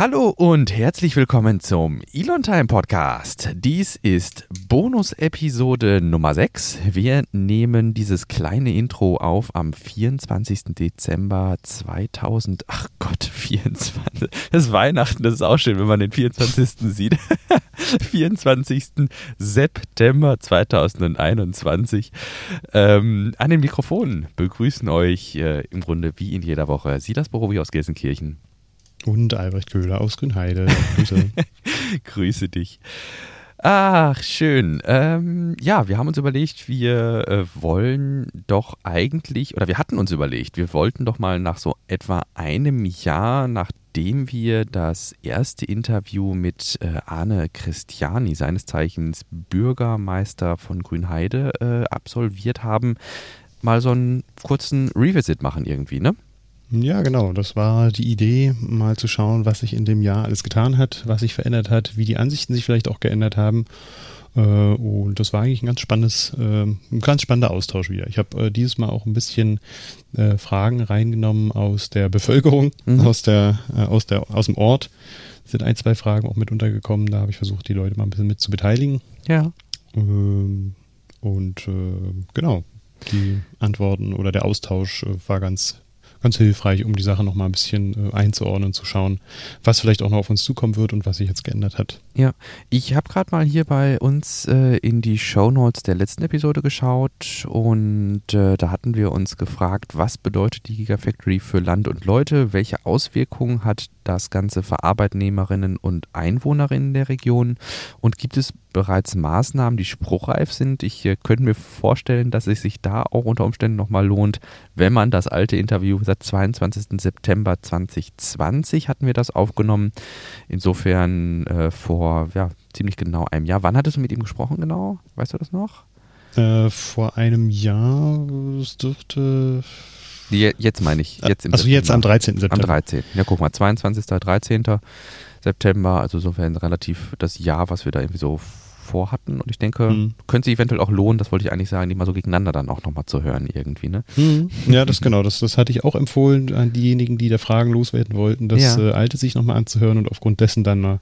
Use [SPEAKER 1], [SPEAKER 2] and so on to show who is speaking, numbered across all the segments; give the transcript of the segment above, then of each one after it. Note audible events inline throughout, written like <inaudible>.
[SPEAKER 1] Hallo und herzlich willkommen zum Elon Time Podcast. Dies ist Bonus-Episode Nummer 6. Wir nehmen dieses kleine Intro auf am 24. Dezember 2000. Ach Gott, <laughs> 24. Das ist Weihnachten, das ist auch schön, wenn man den 24. <laughs> sieht. 24. September 2021. Ähm, an den Mikrofonen begrüßen euch äh, im Grunde wie in jeder Woche Silas Borowi aus Gelsenkirchen.
[SPEAKER 2] Und Albrecht Köhler aus Grünheide. Grüße. <laughs>
[SPEAKER 1] Grüße dich. Ach, schön. Ähm, ja, wir haben uns überlegt, wir äh, wollen doch eigentlich, oder wir hatten uns überlegt, wir wollten doch mal nach so etwa einem Jahr, nachdem wir das erste Interview mit äh, Arne Christiani, seines Zeichens Bürgermeister von Grünheide, äh, absolviert haben, mal so einen kurzen Revisit machen irgendwie, ne?
[SPEAKER 2] Ja, genau. Das war die Idee, mal zu schauen, was sich in dem Jahr alles getan hat, was sich verändert hat, wie die Ansichten sich vielleicht auch geändert haben. Äh, und das war eigentlich ein ganz spannendes, äh, ein ganz spannender Austausch wieder. Ich habe äh, dieses Mal auch ein bisschen Fragen reingenommen aus der Bevölkerung, mhm. aus der, aus der, aus dem Ort. Es sind ein, zwei Fragen auch mit untergekommen. Da habe ich versucht, die Leute mal ein bisschen mit zu beteiligen.
[SPEAKER 1] Ja.
[SPEAKER 2] Ähm, und genau, die Antworten oder der Austausch war ganz ganz hilfreich, um die Sache nochmal ein bisschen äh, einzuordnen, zu schauen, was vielleicht auch noch auf uns zukommen wird und was sich jetzt geändert hat.
[SPEAKER 1] Ja, ich habe gerade mal hier bei uns äh, in die Show Notes der letzten Episode geschaut und äh, da hatten wir uns gefragt, was bedeutet die Gigafactory für Land und Leute, welche Auswirkungen hat das Ganze für Arbeitnehmerinnen und Einwohnerinnen der Region und gibt es bereits Maßnahmen, die spruchreif sind. Ich äh, könnte mir vorstellen, dass es sich da auch unter Umständen nochmal lohnt, wenn man das alte Interview seit 22. September 2020 hatten wir das aufgenommen. Insofern äh, vor ja, ziemlich genau einem Jahr. Wann hattest du mit ihm gesprochen genau? Weißt du das noch?
[SPEAKER 2] Äh, vor einem Jahr, es dürfte
[SPEAKER 1] Jetzt meine ich. Jetzt
[SPEAKER 2] im also September. jetzt am 13. September.
[SPEAKER 1] Am 13. Ja, guck mal, 22. 13. September, also insofern relativ das Jahr, was wir da irgendwie so vorhatten. Und ich denke, mhm. könnte sich eventuell auch lohnen, das wollte ich eigentlich sagen, die mal so gegeneinander dann auch nochmal zu hören irgendwie. Ne?
[SPEAKER 2] Mhm. Ja, das genau, das, das hatte ich auch empfohlen an diejenigen, die da Fragen loswerden wollten, das ja. äh, Alte sich nochmal anzuhören und aufgrund dessen dann mal,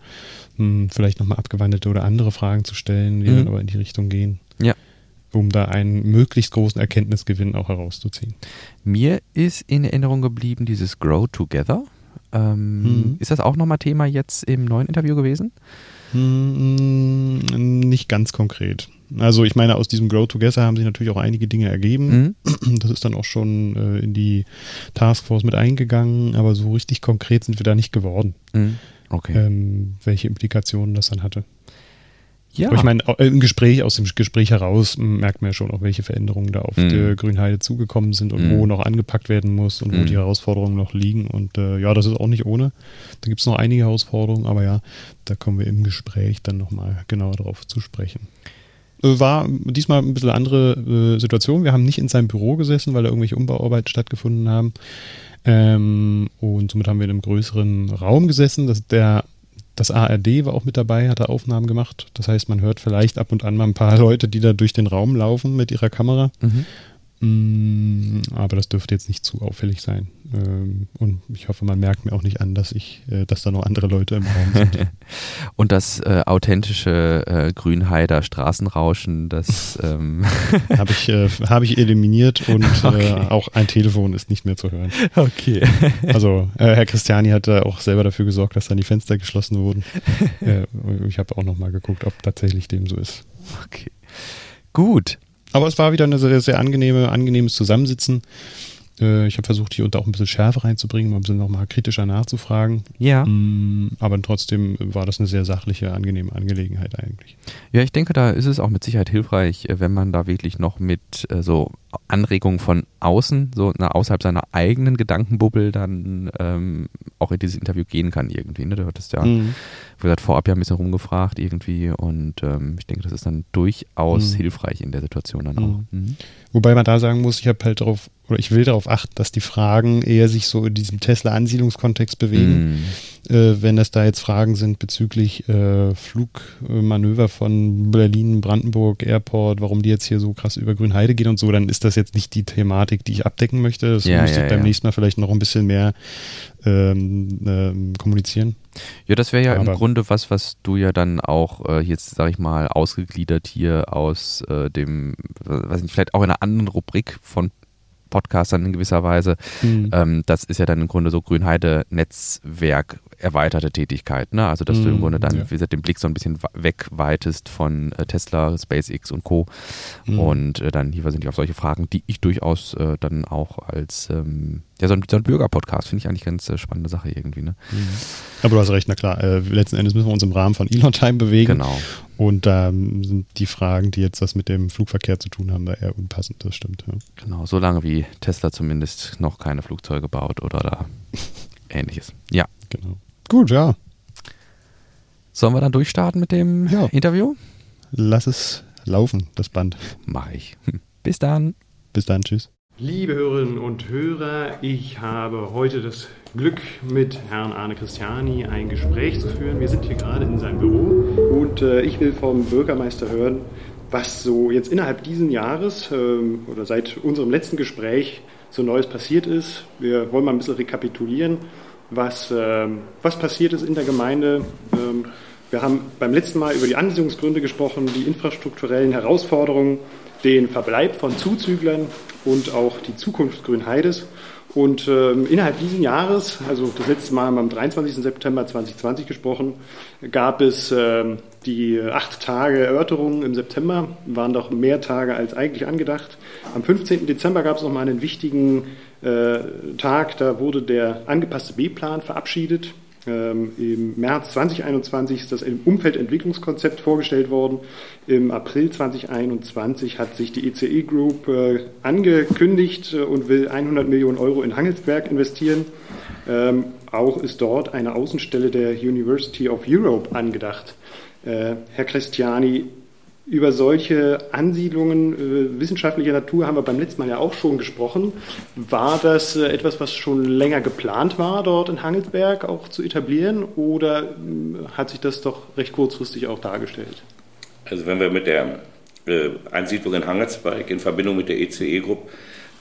[SPEAKER 2] mh, hm, vielleicht nochmal abgewandelte oder andere Fragen zu stellen, die mhm. dann aber in die Richtung gehen.
[SPEAKER 1] Ja
[SPEAKER 2] um da einen möglichst großen Erkenntnisgewinn auch herauszuziehen.
[SPEAKER 1] Mir ist in Erinnerung geblieben dieses Grow Together. Ähm, mhm. Ist das auch nochmal Thema jetzt im neuen Interview gewesen?
[SPEAKER 2] Mhm, nicht ganz konkret. Also ich meine, aus diesem Grow Together haben sich natürlich auch einige Dinge ergeben. Mhm. Das ist dann auch schon äh, in die Taskforce mit eingegangen, aber so richtig konkret sind wir da nicht geworden.
[SPEAKER 1] Mhm. Okay.
[SPEAKER 2] Ähm, welche Implikationen das dann hatte. Ja. Aber ich meine, im Gespräch, aus dem Gespräch heraus merkt man ja schon auch, welche Veränderungen da auf mhm. die Grünheide zugekommen sind und mhm. wo noch angepackt werden muss und mhm. wo die Herausforderungen noch liegen. Und äh, ja, das ist auch nicht ohne. Da gibt es noch einige Herausforderungen, aber ja, da kommen wir im Gespräch dann nochmal genauer darauf zu sprechen. Äh, war diesmal ein bisschen andere äh, Situation. Wir haben nicht in seinem Büro gesessen, weil da irgendwelche Umbauarbeiten stattgefunden haben. Ähm, und somit haben wir in einem größeren Raum gesessen. Das, der das ARD war auch mit dabei, hat da Aufnahmen gemacht. Das heißt, man hört vielleicht ab und an mal ein paar Leute, die da durch den Raum laufen mit ihrer Kamera. Mhm. Mm, aber das dürfte jetzt nicht zu auffällig sein. Ähm, und ich hoffe, man merkt mir auch nicht an, dass ich, äh, dass da noch andere Leute im Raum sind. <laughs>
[SPEAKER 1] und das äh, authentische äh, Grünheider Straßenrauschen, das <laughs> ähm
[SPEAKER 2] habe ich, äh, hab ich eliminiert und <laughs> äh, okay. auch ein Telefon ist nicht mehr zu hören.
[SPEAKER 1] Okay.
[SPEAKER 2] also äh, Herr Christiani hat auch selber dafür gesorgt, dass dann die Fenster geschlossen wurden. ich habe auch noch mal geguckt, ob tatsächlich dem so ist.
[SPEAKER 1] Okay. Gut.
[SPEAKER 2] Aber es war wieder ein sehr, sehr angenehme, angenehmes Zusammensitzen. Äh, ich habe versucht, hier unter auch ein bisschen Schärfe reinzubringen, mal ein bisschen nochmal kritischer nachzufragen.
[SPEAKER 1] Ja.
[SPEAKER 2] Mm, aber trotzdem war das eine sehr sachliche, angenehme Angelegenheit eigentlich.
[SPEAKER 1] Ja, ich denke, da ist es auch mit Sicherheit hilfreich, äh, wenn man da wirklich noch mit äh, so Anregungen von außen, so na, außerhalb seiner eigenen Gedankenbubbel, dann ähm, auch in dieses Interview gehen kann irgendwie. Ne? Du hattest ja, mhm. wie gesagt, vorab ja ein bisschen rumgefragt irgendwie und ähm, ich denke, das ist dann durchaus mhm. hilfreich in der Situation dann auch. Mhm.
[SPEAKER 2] mhm. Wobei man da sagen muss, ich habe halt darauf, oder ich will darauf achten, dass die Fragen eher sich so in diesem Tesla-Ansiedlungskontext bewegen.
[SPEAKER 3] Äh, wenn das da jetzt Fragen sind bezüglich äh, Flugmanöver von Berlin, Brandenburg Airport, warum die jetzt hier so krass über Grünheide gehen und so, dann ist das jetzt nicht die Thematik, die ich abdecken möchte. Das ja, müsste ja, ich beim ja. nächsten Mal vielleicht noch ein bisschen mehr ähm, ähm, kommunizieren.
[SPEAKER 1] Ja, das wäre ja Aber im Grunde was, was du ja dann auch äh, jetzt, sag ich mal, ausgegliedert hier aus äh, dem, weiß nicht, vielleicht auch in einer anderen Rubrik von Podcastern in gewisser Weise. Mhm. Ähm, das ist ja dann im Grunde so Grünheide-Netzwerk erweiterte Tätigkeit. Ne? Also, dass mhm, du im mhm, Grunde dann, ja. wie gesagt, den Blick so ein bisschen wegweitest von äh, Tesla, SpaceX und Co. Mhm. Und äh, dann hier sind die auf solche Fragen, die ich durchaus äh, dann auch als ähm, ja, so ein, so ein Bürgerpodcast finde ich eigentlich ganz äh, spannende Sache irgendwie. Ne? Mhm.
[SPEAKER 3] Aber du hast recht, na klar. Äh, letzten Endes müssen wir uns im Rahmen von Elon Time bewegen. Genau. Und da ähm, sind die Fragen, die jetzt was mit dem Flugverkehr zu tun haben, da eher unpassend, das stimmt. Ja.
[SPEAKER 1] Genau, solange wie Tesla zumindest noch keine Flugzeuge baut oder da <laughs> ähnliches. Ja.
[SPEAKER 3] Genau. Gut, ja.
[SPEAKER 1] Sollen wir dann durchstarten mit dem ja. Interview?
[SPEAKER 3] Lass es laufen, das Band.
[SPEAKER 1] Mache ich. <laughs> Bis dann.
[SPEAKER 3] Bis dann, tschüss.
[SPEAKER 2] Liebe Hörerinnen und Hörer, ich habe heute das Glück, mit Herrn Arne Christiani ein Gespräch zu führen. Wir sind hier gerade in seinem Büro und äh, ich will vom Bürgermeister hören, was so jetzt innerhalb dieses Jahres ähm, oder seit unserem letzten Gespräch so Neues passiert ist. Wir wollen mal ein bisschen rekapitulieren, was, ähm, was passiert ist in der Gemeinde. Ähm, wir haben beim letzten Mal über die Ansiedlungsgründe gesprochen, die infrastrukturellen Herausforderungen, den Verbleib von Zuzüglern und auch die Zukunft Grünheides. Und ähm, innerhalb dieses Jahres, also das letzte Mal am 23. September 2020 gesprochen, gab es ähm, die acht Tage Erörterungen im September, waren doch mehr Tage als eigentlich angedacht. Am 15. Dezember gab es nochmal einen wichtigen äh, Tag, da wurde der angepasste B-Plan verabschiedet. Ähm, Im März 2021 ist das Umfeldentwicklungskonzept vorgestellt worden. Im April 2021 hat sich die ECE e Group äh, angekündigt äh, und will 100 Millionen Euro in Hangelsberg investieren. Ähm, auch ist dort eine Außenstelle der University of Europe angedacht. Äh, Herr Christiani, über solche Ansiedlungen äh, wissenschaftlicher Natur haben wir beim letzten Mal ja auch schon gesprochen. War das äh, etwas, was schon länger geplant war, dort in Hangelsberg auch zu etablieren oder äh, hat sich das doch recht kurzfristig auch dargestellt?
[SPEAKER 4] Also wenn wir mit der Ansiedlung in Hangelsberg in Verbindung mit der ECE-Gruppe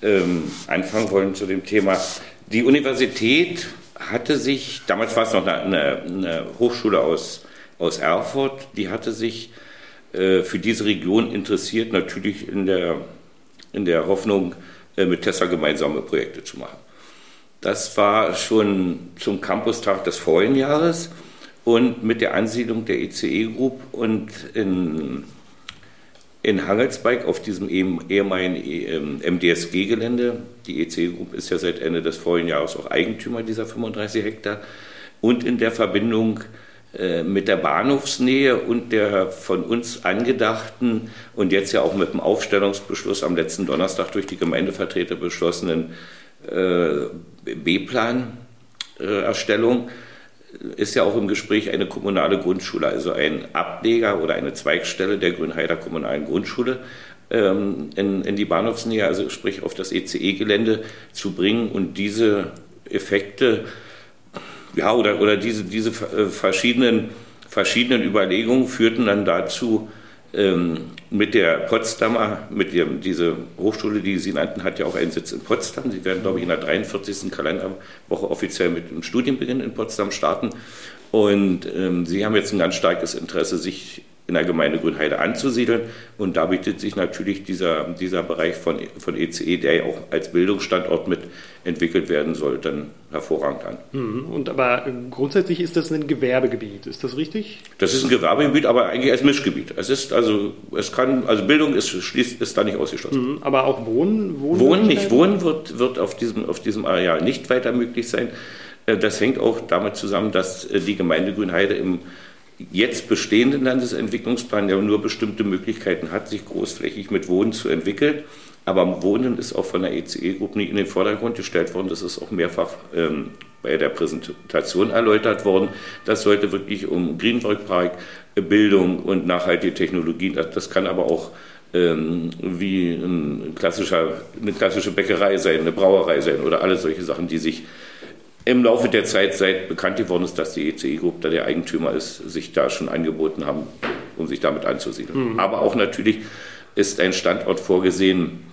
[SPEAKER 4] ähm, anfangen wollen zu dem Thema, die Universität hatte sich, damals war es noch eine, eine Hochschule aus, aus Erfurt, die hatte sich äh, für diese Region interessiert, natürlich in der, in der Hoffnung, äh, mit Tesla gemeinsame Projekte zu machen. Das war schon zum Campustag des vorigen Jahres und mit der Ansiedlung der ECE Group und in, in Hangelsbeig auf diesem ehemaligen MDSG-Gelände. Die ECE Group ist ja seit Ende des vorigen Jahres auch Eigentümer dieser 35 Hektar. Und in der Verbindung mit der Bahnhofsnähe und der von uns angedachten und jetzt ja auch mit dem Aufstellungsbeschluss am letzten Donnerstag durch die Gemeindevertreter beschlossenen äh, B-Plan-Erstellung ist ja auch im Gespräch eine kommunale Grundschule, also ein Ableger oder eine Zweigstelle der Grünheider kommunalen Grundschule ähm, in, in die Bahnhofsnähe, also sprich auf das ECE-Gelände zu bringen und diese Effekte ja, oder, oder diese, diese äh, verschiedenen, verschiedenen Überlegungen führten dann dazu, ähm, mit der Potsdamer, mit dem, diese Hochschule, die Sie nannten, hat ja auch einen Sitz in Potsdam. Sie werden, glaube ich, in der 43. Kalenderwoche offiziell mit dem Studienbeginn in Potsdam starten. Und ähm, Sie haben jetzt ein ganz starkes Interesse, sich in der Gemeinde Grünheide anzusiedeln. Und da bietet sich natürlich dieser, dieser Bereich von, von ECE, e, der ja auch als Bildungsstandort mit entwickelt werden soll, dann hervorragend an.
[SPEAKER 2] Mhm. Und aber grundsätzlich ist das ein Gewerbegebiet, ist das richtig?
[SPEAKER 4] Das ist ein Gewerbegebiet, aber eigentlich als Mischgebiet. Es ist also, es kann, also Bildung ist, schließt, ist da nicht ausgeschlossen.
[SPEAKER 2] Mhm. Aber auch Wohnen?
[SPEAKER 4] Wohnen, Wohnen nicht. Wohnen wird, wird auf, diesem, auf diesem Areal nicht weiter möglich sein. Äh, das hängt auch damit zusammen, dass äh, die Gemeinde Grünheide im jetzt bestehenden Landesentwicklungsplan ja nur bestimmte Möglichkeiten hat, sich großflächig mit Wohnen zu entwickeln. Aber Wohnen ist auch von der ECE-Gruppe nicht in den Vordergrund gestellt worden. Das ist auch mehrfach ähm, bei der Präsentation erläutert worden. Das sollte wirklich um Greenwork-Park, Bildung und nachhaltige Technologien, das, das kann aber auch ähm, wie ein klassischer, eine klassische Bäckerei sein, eine Brauerei sein oder alle solche Sachen, die sich im Laufe der Zeit, seit bekannt geworden ist, dass die ECE Group da der Eigentümer ist, sich da schon angeboten haben, um sich damit anzusiedeln. Mhm. Aber auch natürlich ist ein Standort vorgesehen,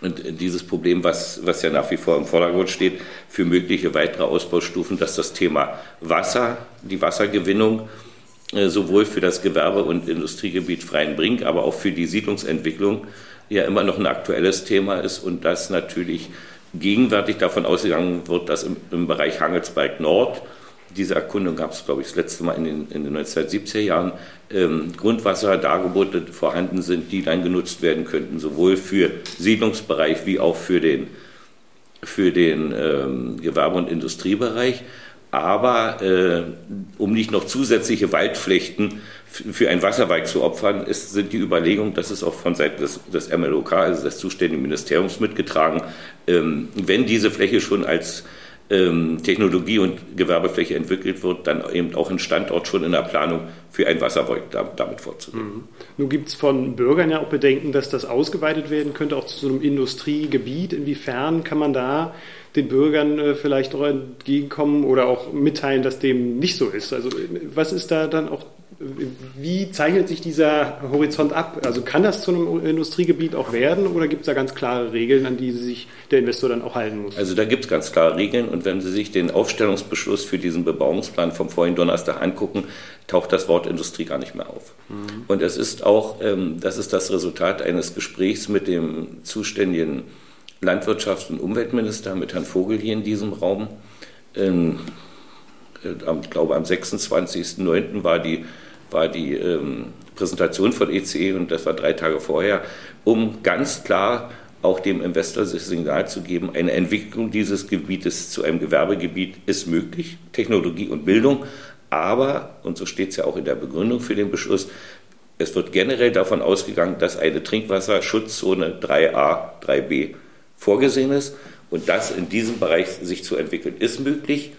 [SPEAKER 4] und dieses Problem, was, was ja nach wie vor im Vordergrund steht, für mögliche weitere Ausbaustufen, dass das Thema Wasser, die Wassergewinnung, äh, sowohl für das Gewerbe- und Industriegebiet Freienbrink, aber auch für die Siedlungsentwicklung ja immer noch ein aktuelles Thema ist und dass natürlich gegenwärtig davon ausgegangen wird, dass im, im Bereich Hangelsberg Nord diese Erkundung gab es, glaube ich, das letzte Mal in den, in den 1970er Jahren, ähm, Grundwasserdargebote vorhanden sind, die dann genutzt werden könnten, sowohl für Siedlungsbereich wie auch für den, für den ähm, Gewerbe- und Industriebereich. Aber äh, um nicht noch zusätzliche Waldflächen für ein Wasserwerk zu opfern, ist, sind die Überlegungen, das ist auch von Seiten des, des MLOK, also des zuständigen Ministeriums, mitgetragen, ähm, wenn diese Fläche schon als ähm, Technologie- und Gewerbefläche entwickelt wird, dann eben auch ein Standort schon in der Planung für ein Wasserwerk damit vorzunehmen. Mhm.
[SPEAKER 2] Nun gibt es von Bürgern ja auch Bedenken, dass das ausgeweitet werden könnte, auch zu so einem Industriegebiet. Inwiefern kann man da den Bürgern äh, vielleicht auch entgegenkommen oder auch mitteilen, dass dem nicht so ist? Also was ist da dann auch wie zeichnet sich dieser Horizont ab? Also kann das zu einem Industriegebiet auch werden oder gibt es da ganz klare Regeln, an die sich der Investor dann auch halten muss?
[SPEAKER 4] Also da gibt es ganz klare Regeln und wenn Sie sich den Aufstellungsbeschluss für diesen Bebauungsplan vom vorigen Donnerstag angucken, taucht das Wort Industrie gar nicht mehr auf. Mhm. Und es ist auch, ähm, das ist das Resultat eines Gesprächs mit dem zuständigen Landwirtschafts- und Umweltminister, mit Herrn Vogel hier in diesem Raum. Ähm, ich glaube, am 26.09. war die war die ähm, Präsentation von ECE und das war drei Tage vorher, um ganz klar auch dem Investor das Signal zu geben, eine Entwicklung dieses Gebietes zu einem Gewerbegebiet ist möglich, Technologie und Bildung, aber, und so steht es ja auch in der Begründung für den Beschluss, es wird generell davon ausgegangen, dass eine Trinkwasserschutzzone 3a, 3b vorgesehen ist und das in diesem Bereich sich zu entwickeln ist möglich.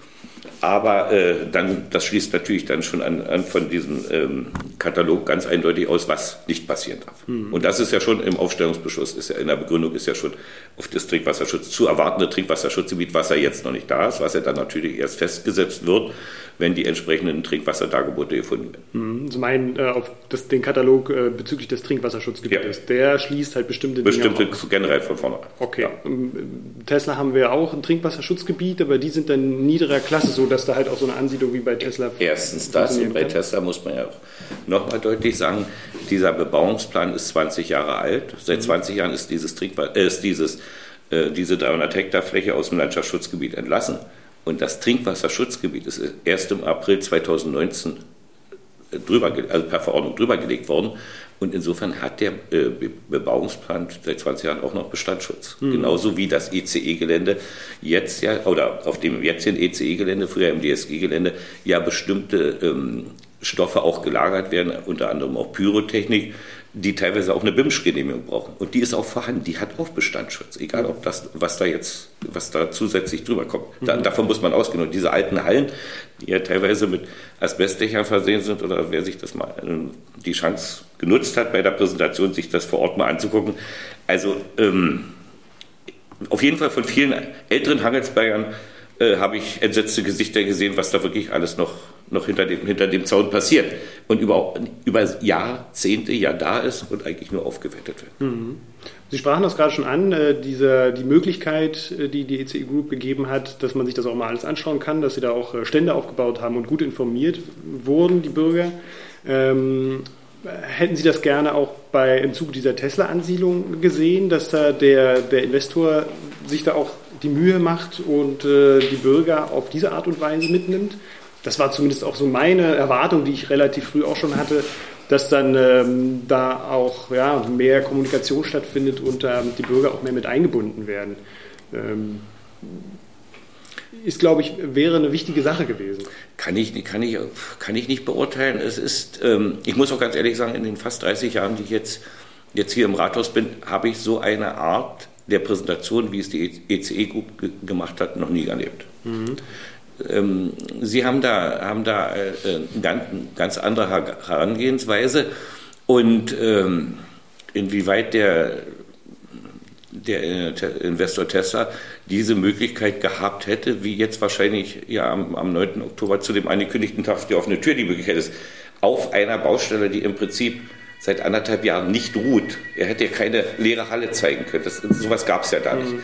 [SPEAKER 4] Aber äh, dann, das schließt natürlich dann schon an, an von diesem ähm, Katalog ganz eindeutig aus, was nicht passieren darf. Mhm. Und das ist ja schon im Aufstellungsbeschluss, ist ja in der Begründung ist ja schon auf das Trinkwasserschutz zu erwartende Trinkwasserschutzgebiet, was ja jetzt noch nicht da ist, was ja dann natürlich erst festgesetzt wird, wenn die entsprechenden Trinkwasserdargebote gefunden werden.
[SPEAKER 2] Mhm. Sie meinen äh, auf das, den Katalog äh, bezüglich des Trinkwasserschutzgebietes, ja. der schließt halt bestimmte
[SPEAKER 4] Dinge Bestimmte generell von vorne.
[SPEAKER 2] Okay. Ja. Ähm, Tesla haben wir auch ein Trinkwasserschutzgebiet, aber die sind dann niederer Klasse, so dass da halt auch so eine Ansiedlung wie bei Tesla.
[SPEAKER 4] Erstens das und bei kann. Tesla muss man ja auch nochmal deutlich sagen, dieser Bebauungsplan ist 20 Jahre alt. Seit 20 mhm. Jahren ist dieses Trinkwasser, äh, ist dieses, äh, diese 300 Hektar Fläche aus dem Landschaftsschutzgebiet entlassen. Und das Trinkwasserschutzgebiet ist erst im April 2019 drüber, also per Verordnung drüber gelegt worden. Und insofern hat der äh, Bebauungsplan seit 20 Jahren auch noch Bestandsschutz. Mhm. Genauso wie das ECE-Gelände jetzt ja, oder auf dem jetzigen ECE-Gelände, früher im DSG-Gelände, ja bestimmte ähm, Stoffe auch gelagert werden, unter anderem auch Pyrotechnik, die teilweise auch eine BIMSCH-Genehmigung brauchen. Und die ist auch vorhanden, die hat auch Bestandsschutz, egal ob das, was da jetzt, was da zusätzlich drüber kommt. Da, mhm. Davon muss man ausgehen. Und diese alten Hallen, die ja teilweise mit Asbestdächern versehen sind, oder wer sich das mal ähm, die Chance genutzt hat, bei der Präsentation sich das vor Ort mal anzugucken. Also ähm, auf jeden Fall von vielen älteren Hangelsbergern äh, habe ich entsetzte Gesichter gesehen, was da wirklich alles noch, noch hinter, dem, hinter dem Zaun passiert und über, über Jahrzehnte ja da ist und eigentlich nur aufgewertet wird. Mhm.
[SPEAKER 2] Sie sprachen das gerade schon an, äh, diese, die Möglichkeit, äh, die die ECE Group gegeben hat, dass man sich das auch mal alles anschauen kann, dass Sie da auch äh, Stände aufgebaut haben und gut informiert wurden, die Bürger. Ähm, hätten Sie das gerne auch bei, im Zuge dieser Tesla-Ansiedlung gesehen, dass da der, der Investor sich da auch die Mühe macht und äh, die Bürger auf diese Art und Weise mitnimmt. Das war zumindest auch so meine Erwartung, die ich relativ früh auch schon hatte, dass dann ähm, da auch ja, mehr Kommunikation stattfindet und ähm, die Bürger auch mehr mit eingebunden werden. Ähm, ist, glaube ich, wäre eine wichtige Sache gewesen.
[SPEAKER 4] Kann ich, kann ich, kann ich nicht beurteilen. Es ist, ähm, ich muss auch ganz ehrlich sagen, in den fast 30 Jahren, die ich jetzt, jetzt hier im Rathaus bin, habe ich so eine Art der Präsentation, wie es die ECE Group gemacht hat, noch nie erlebt. Mhm. Ähm, Sie haben da, haben da äh, eine ganz, ganz andere Herangehensweise und ähm, inwieweit der, der Investor Tesla diese Möglichkeit gehabt hätte, wie jetzt wahrscheinlich ja am, am 9. Oktober zu dem angekündigten Tag die offene Tür die Möglichkeit ist, auf einer Baustelle, die im Prinzip seit anderthalb Jahren nicht ruht. Er hätte ja keine leere Halle zeigen können. Das, sowas gab es ja da nicht. Mhm.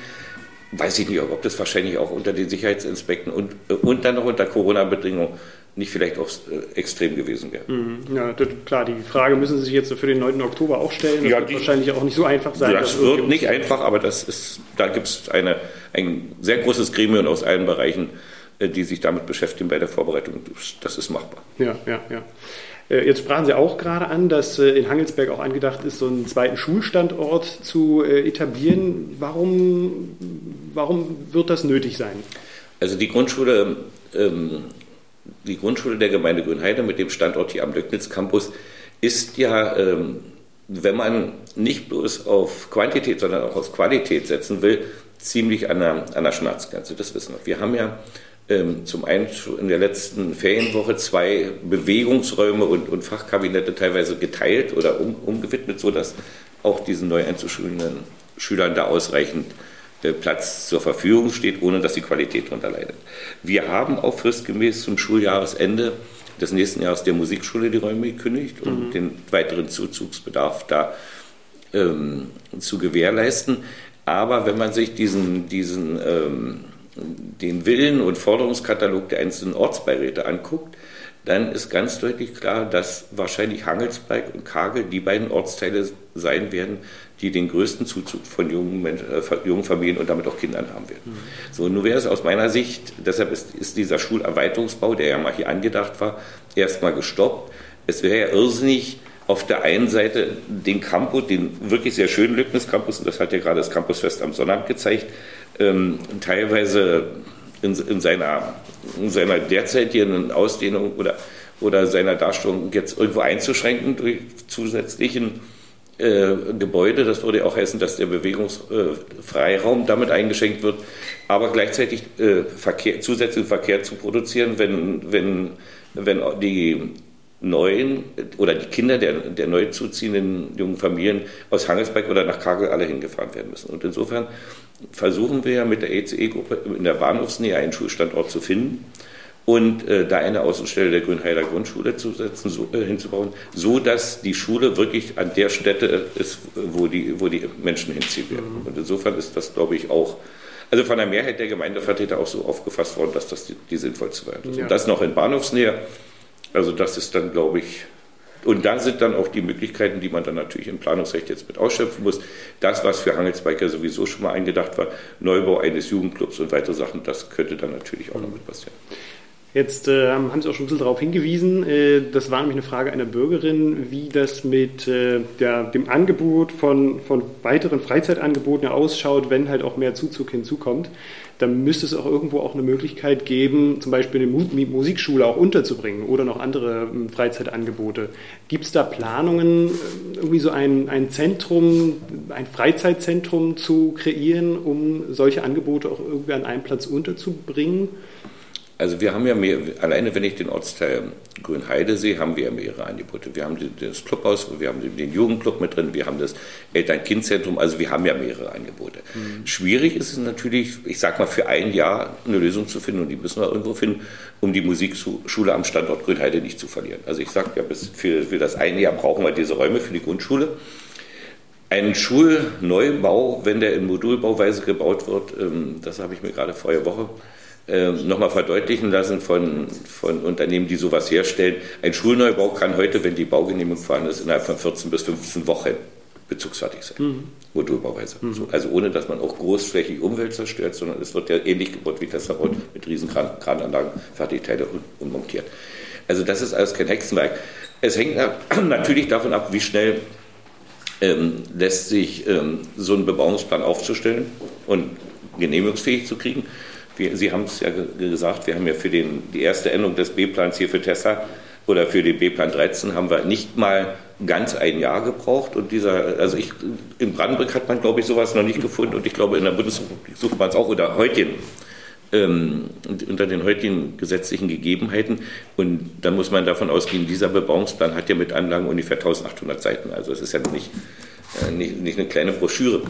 [SPEAKER 4] Weiß ich nicht, ob das wahrscheinlich auch unter den Sicherheitsinspekten und, und dann noch unter Corona-Bedingungen nicht vielleicht auch äh, extrem gewesen wäre.
[SPEAKER 2] Mhm. Ja, das, klar, die Frage müssen Sie sich jetzt für den 9. Oktober auch stellen. Das ja, wird die, wahrscheinlich auch nicht so einfach sein.
[SPEAKER 4] Das wird nicht einfach, aber das ist, da gibt es ein sehr großes Gremium aus allen Bereichen, äh, die sich damit beschäftigen bei der Vorbereitung. Das ist machbar.
[SPEAKER 2] Ja, ja, ja. Äh, jetzt sprachen Sie auch gerade an, dass in Hangelsberg auch angedacht ist, so einen zweiten Schulstandort zu etablieren. Warum, warum wird das nötig sein?
[SPEAKER 4] Also die Grundschule ähm, die Grundschule der Gemeinde Grünheide mit dem Standort hier am Löcknitz Campus ist ja, ähm, wenn man nicht bloß auf Quantität, sondern auch auf Qualität setzen will, ziemlich an der, an der Schmerzgrenze. Das wissen wir. Wir haben ja zum einen in der letzten Ferienwoche zwei Bewegungsräume und, und Fachkabinette teilweise geteilt oder um, umgewidmet, sodass auch diesen neu einzuschulenden Schülern da ausreichend Platz zur Verfügung steht, ohne dass die Qualität darunter leidet. Wir haben auch fristgemäß zum Schuljahresende des nächsten Jahres der Musikschule die Räume gekündigt, um mhm. den weiteren Zuzugsbedarf da ähm, zu gewährleisten. Aber wenn man sich diesen, diesen ähm, den Willen und Forderungskatalog der einzelnen Ortsbeiräte anguckt, dann ist ganz deutlich klar, dass wahrscheinlich Hangelsberg und Kagel die beiden Ortsteile sein werden, die den größten Zuzug von jungen, Menschen, äh, jungen Familien und damit auch Kindern haben werden. Mhm. So, nun wäre es aus meiner Sicht, deshalb ist, ist dieser Schulerweiterungsbau, der ja mal hier angedacht war, erstmal gestoppt. Es wäre ja irrsinnig, auf der einen Seite den Campus, den wirklich sehr schönen Lücknis Campus, und das hat ja gerade das Campusfest am Sonnabend gezeigt, ähm, teilweise in, in, seiner, in seiner derzeitigen Ausdehnung oder, oder seiner Darstellung jetzt irgendwo einzuschränken durch zusätzlichen äh, Gebäude. Das würde auch heißen, dass der Bewegungsfreiraum damit eingeschränkt wird, aber gleichzeitig äh, Verkehr, zusätzlichen Verkehr zu produzieren, wenn, wenn, wenn die neuen oder die Kinder der, der neu zuziehenden jungen Familien aus Hangelsberg oder nach Kagel alle hingefahren werden müssen. Und insofern versuchen wir ja mit der ECE-Gruppe in der Bahnhofsnähe einen Schulstandort zu finden und äh, da eine Außenstelle der Grünheider Grundschule zu setzen, so, äh, hinzubauen, so dass die Schule wirklich an der Stätte ist, wo die, wo die Menschen hinziehen werden. Mhm. Und insofern ist das, glaube ich, auch also von der Mehrheit der Gemeindevertreter auch so aufgefasst worden, dass das die, die sinnvollste Variante ist. Ja. Und das noch in Bahnhofsnähe. Also das ist dann, glaube ich, und da sind dann auch die Möglichkeiten, die man dann natürlich im Planungsrecht jetzt mit ausschöpfen muss. Das, was für Hangelsbiker sowieso schon mal eingedacht war, Neubau eines Jugendclubs und weitere Sachen, das könnte dann natürlich auch noch mit passieren.
[SPEAKER 2] Jetzt äh, haben Sie auch schon ein bisschen darauf hingewiesen, äh, das war nämlich eine Frage einer Bürgerin, wie das mit äh, der, dem Angebot von, von weiteren Freizeitangeboten ausschaut, wenn halt auch mehr Zuzug hinzukommt. Da müsste es auch irgendwo auch eine Möglichkeit geben, zum Beispiel eine Mu Musikschule auch unterzubringen oder noch andere ähm, Freizeitangebote. Gibt es da Planungen, äh, irgendwie so ein, ein Zentrum, ein Freizeitzentrum zu kreieren, um solche Angebote auch irgendwie an einem Platz unterzubringen?
[SPEAKER 4] Also wir haben ja mehr, alleine wenn ich den Ortsteil Grünheide sehe, haben wir ja mehrere Angebote. Wir haben das Clubhaus, wir haben den Jugendclub mit drin, wir haben das Eltern-Kind-Zentrum, also wir haben ja mehrere Angebote. Mhm. Schwierig ist es natürlich, ich sag mal, für ein Jahr eine Lösung zu finden und die müssen wir irgendwo finden, um die Musikschule am Standort Grünheide nicht zu verlieren. Also ich sage ja, bis für, für das eine Jahr brauchen wir diese Räume für die Grundschule. Ein Schulneubau, wenn der in Modulbauweise gebaut wird, ähm, das habe ich mir gerade vorige Woche äh, nochmal verdeutlichen lassen von, von Unternehmen, die sowas herstellen. Ein Schulneubau kann heute, wenn die Baugenehmigung vorhanden ist, innerhalb von 14 bis 15 Wochen bezugsfertig sein. Mhm. Modulbauweise. Mhm. So, also ohne, dass man auch großflächig Umwelt zerstört, sondern es wird ja ähnlich gebaut wie das Tesla mit riesen Krananlagen, Fertigteile und, und montiert. Also das ist alles kein Hexenwerk. Es hängt <clears throat> natürlich davon ab, wie schnell ähm, lässt sich ähm, so ein Bebauungsplan aufzustellen und genehmigungsfähig zu kriegen. Wir, Sie haben es ja gesagt, wir haben ja für den, die erste Endung des B-Plans hier für Tessa oder für den B-Plan 13 haben wir nicht mal ganz ein Jahr gebraucht. Und dieser, also ich, in Brandenburg hat man, glaube ich, sowas noch nicht gefunden und ich glaube, in der Bundesrepublik sucht man es auch oder heutigen. Ähm, unter den heutigen gesetzlichen Gegebenheiten. Und dann muss man davon ausgehen, dieser Bebauungsplan hat ja mit Anlagen ungefähr 1800 Seiten. Also es ist ja nicht nicht, nicht eine kleine Broschüre.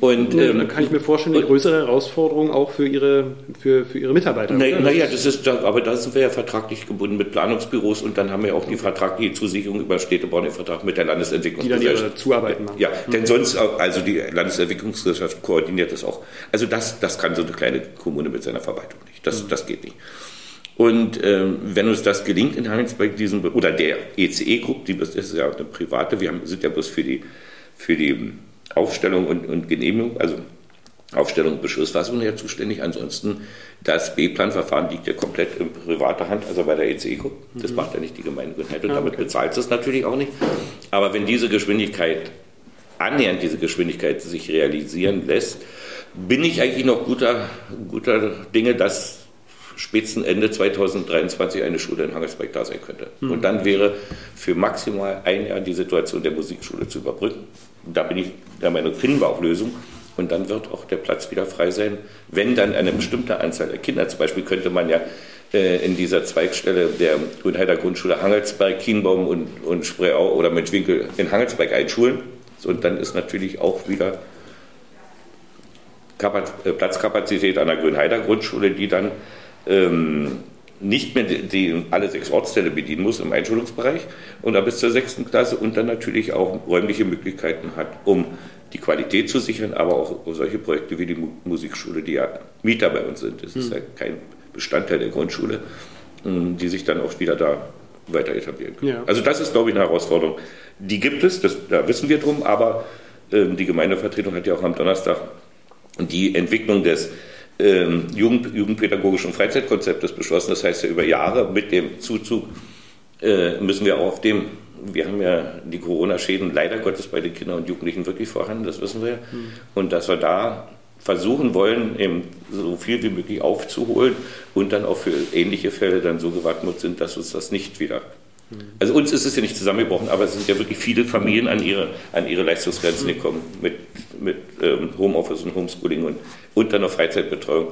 [SPEAKER 2] Und, ja, ähm, dann kann ich mir vorstellen, eine größere Herausforderung auch für Ihre, für, für Ihre Mitarbeiter.
[SPEAKER 4] Naja, na das ist, aber da sind wir ja vertraglich gebunden mit Planungsbüros und dann haben wir auch die vertragliche Zusicherung über Städtebau den Vertrag mit der Landesentwicklungsgesellschaft. Die dann ihre
[SPEAKER 2] Zuarbeiten machen.
[SPEAKER 4] Ja, denn sonst, also die Landesentwicklungsgesellschaft koordiniert das auch. Also das, das kann so eine kleine Kommune mit seiner Verwaltung nicht. Das, mhm. das geht nicht. Und ähm, wenn uns das gelingt in Heinsberg, diesen, oder der ECE-Gruppe, die das ist ja eine private, wir haben, sind ja bloß für die, für die Aufstellung und, und Genehmigung, also Aufstellung und Beschlussfassung her zuständig. Ansonsten das B-Plan-Verfahren liegt ja komplett in privater Hand, also bei der ECE-Gruppe. Das mhm. macht ja nicht die Gemeinde und ah, damit okay. bezahlt es natürlich auch nicht. Aber wenn diese Geschwindigkeit, annähernd diese Geschwindigkeit sich realisieren lässt, bin ich eigentlich noch guter, guter Dinge, dass spätestens Ende 2023 eine Schule in Hangersberg da sein könnte. Mhm. Und dann wäre für maximal ein Jahr die Situation der Musikschule zu überbrücken. Da bin ich der Meinung, finden wir auch Lösungen. Und dann wird auch der Platz wieder frei sein, wenn dann eine bestimmte Anzahl der Kinder, zum Beispiel könnte man ja äh, in dieser Zweigstelle der Grünheider Grundschule Hangelsberg, Kienbaum und, und Spreeau oder Menschwinkel in Hangelsberg einschulen. Und dann ist natürlich auch wieder äh, Platzkapazität an der Grünheider Grundschule, die dann ähm, nicht mehr die, die, alle sechs Ortsteile bedienen muss im Einschulungsbereich und dann bis zur sechsten Klasse und dann natürlich auch räumliche Möglichkeiten hat, um die Qualität zu sichern, aber auch solche Projekte wie die Musikschule, die ja Mieter bei uns sind. Das ist hm. ja kein Bestandteil der Grundschule, ähm, die sich dann auch wieder da weiter etablieren können. Ja. Also das ist, glaube ich, eine Herausforderung. Die gibt es, das, da wissen wir drum, aber ähm, die Gemeindevertretung hat ja auch am Donnerstag die Entwicklung des Jugend, Jugendpädagogischen Freizeitkonzeptes beschlossen. Das heißt ja über Jahre mit dem Zuzug äh, müssen wir auch auf dem, wir haben ja die Corona-Schäden leider Gottes bei den Kindern und Jugendlichen wirklich vorhanden, das wissen wir. Mhm. Und dass wir da versuchen wollen, eben so viel wie möglich aufzuholen und dann auch für ähnliche Fälle dann so gewappnet sind, dass uns das nicht wieder also uns ist es ja nicht zusammengebrochen, aber es sind ja wirklich viele Familien an ihre, an ihre Leistungsgrenzen gekommen mit, mit ähm, Homeoffice und Homeschooling und, und dann noch Freizeitbetreuung.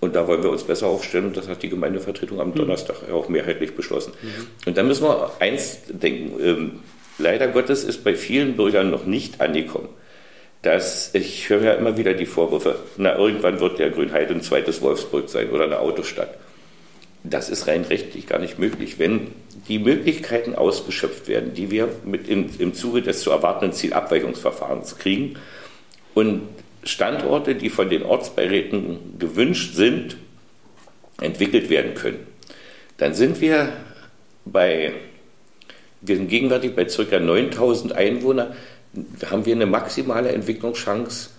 [SPEAKER 4] Und da wollen wir uns besser aufstellen und das hat die Gemeindevertretung am mhm. Donnerstag auch mehrheitlich beschlossen. Mhm. Und dann müssen wir eins denken. Ähm, leider Gottes ist bei vielen Bürgern noch nicht angekommen, dass ich höre ja immer wieder die Vorwürfe, na irgendwann wird der Grünheide ein zweites Wolfsburg sein oder eine Autostadt. Das ist rein rechtlich gar nicht möglich. Wenn die Möglichkeiten ausgeschöpft werden, die wir mit in, im Zuge des zu erwartenden Zielabweichungsverfahrens kriegen und Standorte, die von den Ortsbeiräten gewünscht sind, entwickelt werden können, dann sind wir bei, wir sind gegenwärtig bei ca. 9000 Einwohnern, haben wir eine maximale Entwicklungschance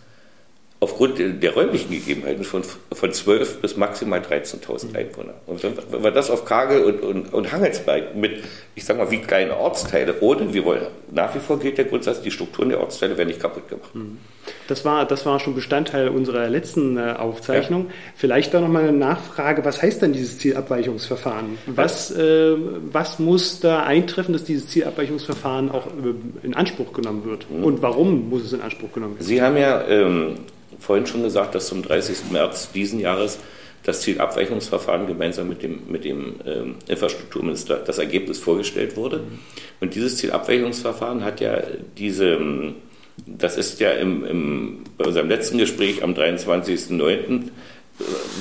[SPEAKER 4] aufgrund der räumlichen Gegebenheiten von, von 12 bis maximal 13.000 Einwohner. Und wenn wir das auf Kagel und, und, und Hangelsberg mit, ich sag mal, wie kleine Ortsteile, ohne, wir wollen, nach wie vor gilt der Grundsatz, die Strukturen der Ortsteile werden nicht kaputt gemacht. Mhm.
[SPEAKER 2] Das war, das war schon Bestandteil unserer letzten äh, Aufzeichnung. Ja. Vielleicht da nochmal eine Nachfrage, was heißt denn dieses Zielabweichungsverfahren? Was, äh, was muss da eintreffen, dass dieses Zielabweichungsverfahren auch äh, in Anspruch genommen wird? Mhm. Und warum muss es in Anspruch genommen werden?
[SPEAKER 4] Sie haben ja ähm, vorhin schon gesagt, dass zum 30. März diesen Jahres das Zielabweichungsverfahren gemeinsam mit dem, mit dem ähm, Infrastrukturminister das Ergebnis vorgestellt wurde. Und dieses Zielabweichungsverfahren hat ja diese, ähm, das ist ja im, im, bei unserem letzten Gespräch am 23.09. Äh,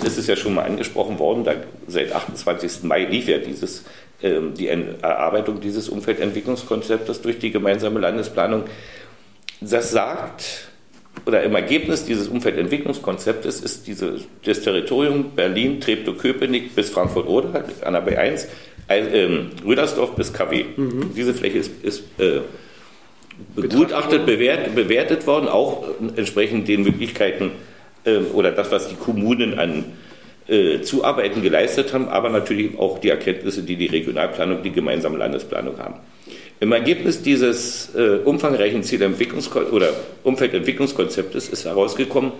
[SPEAKER 4] das ist ja schon mal angesprochen worden, da, seit 28. Mai lief ja dieses, ähm, die Erarbeitung dieses Umfeldentwicklungskonzeptes durch die gemeinsame Landesplanung. Das sagt, oder im Ergebnis dieses Umfeldentwicklungskonzeptes ist diese, das Territorium Berlin, Treptow-Köpenick bis Frankfurt-Oder an der B1, äh, Rüdersdorf bis KW. Mhm. Diese Fläche ist, ist äh, begutachtet, bewertet, bewertet worden, auch entsprechend den Möglichkeiten äh, oder das, was die Kommunen an äh, Zuarbeiten geleistet haben, aber natürlich auch die Erkenntnisse, die die Regionalplanung, die gemeinsame Landesplanung haben. Im Ergebnis dieses äh, umfangreichen Zielentwicklungs- oder Umfeldentwicklungskonzeptes ist herausgekommen,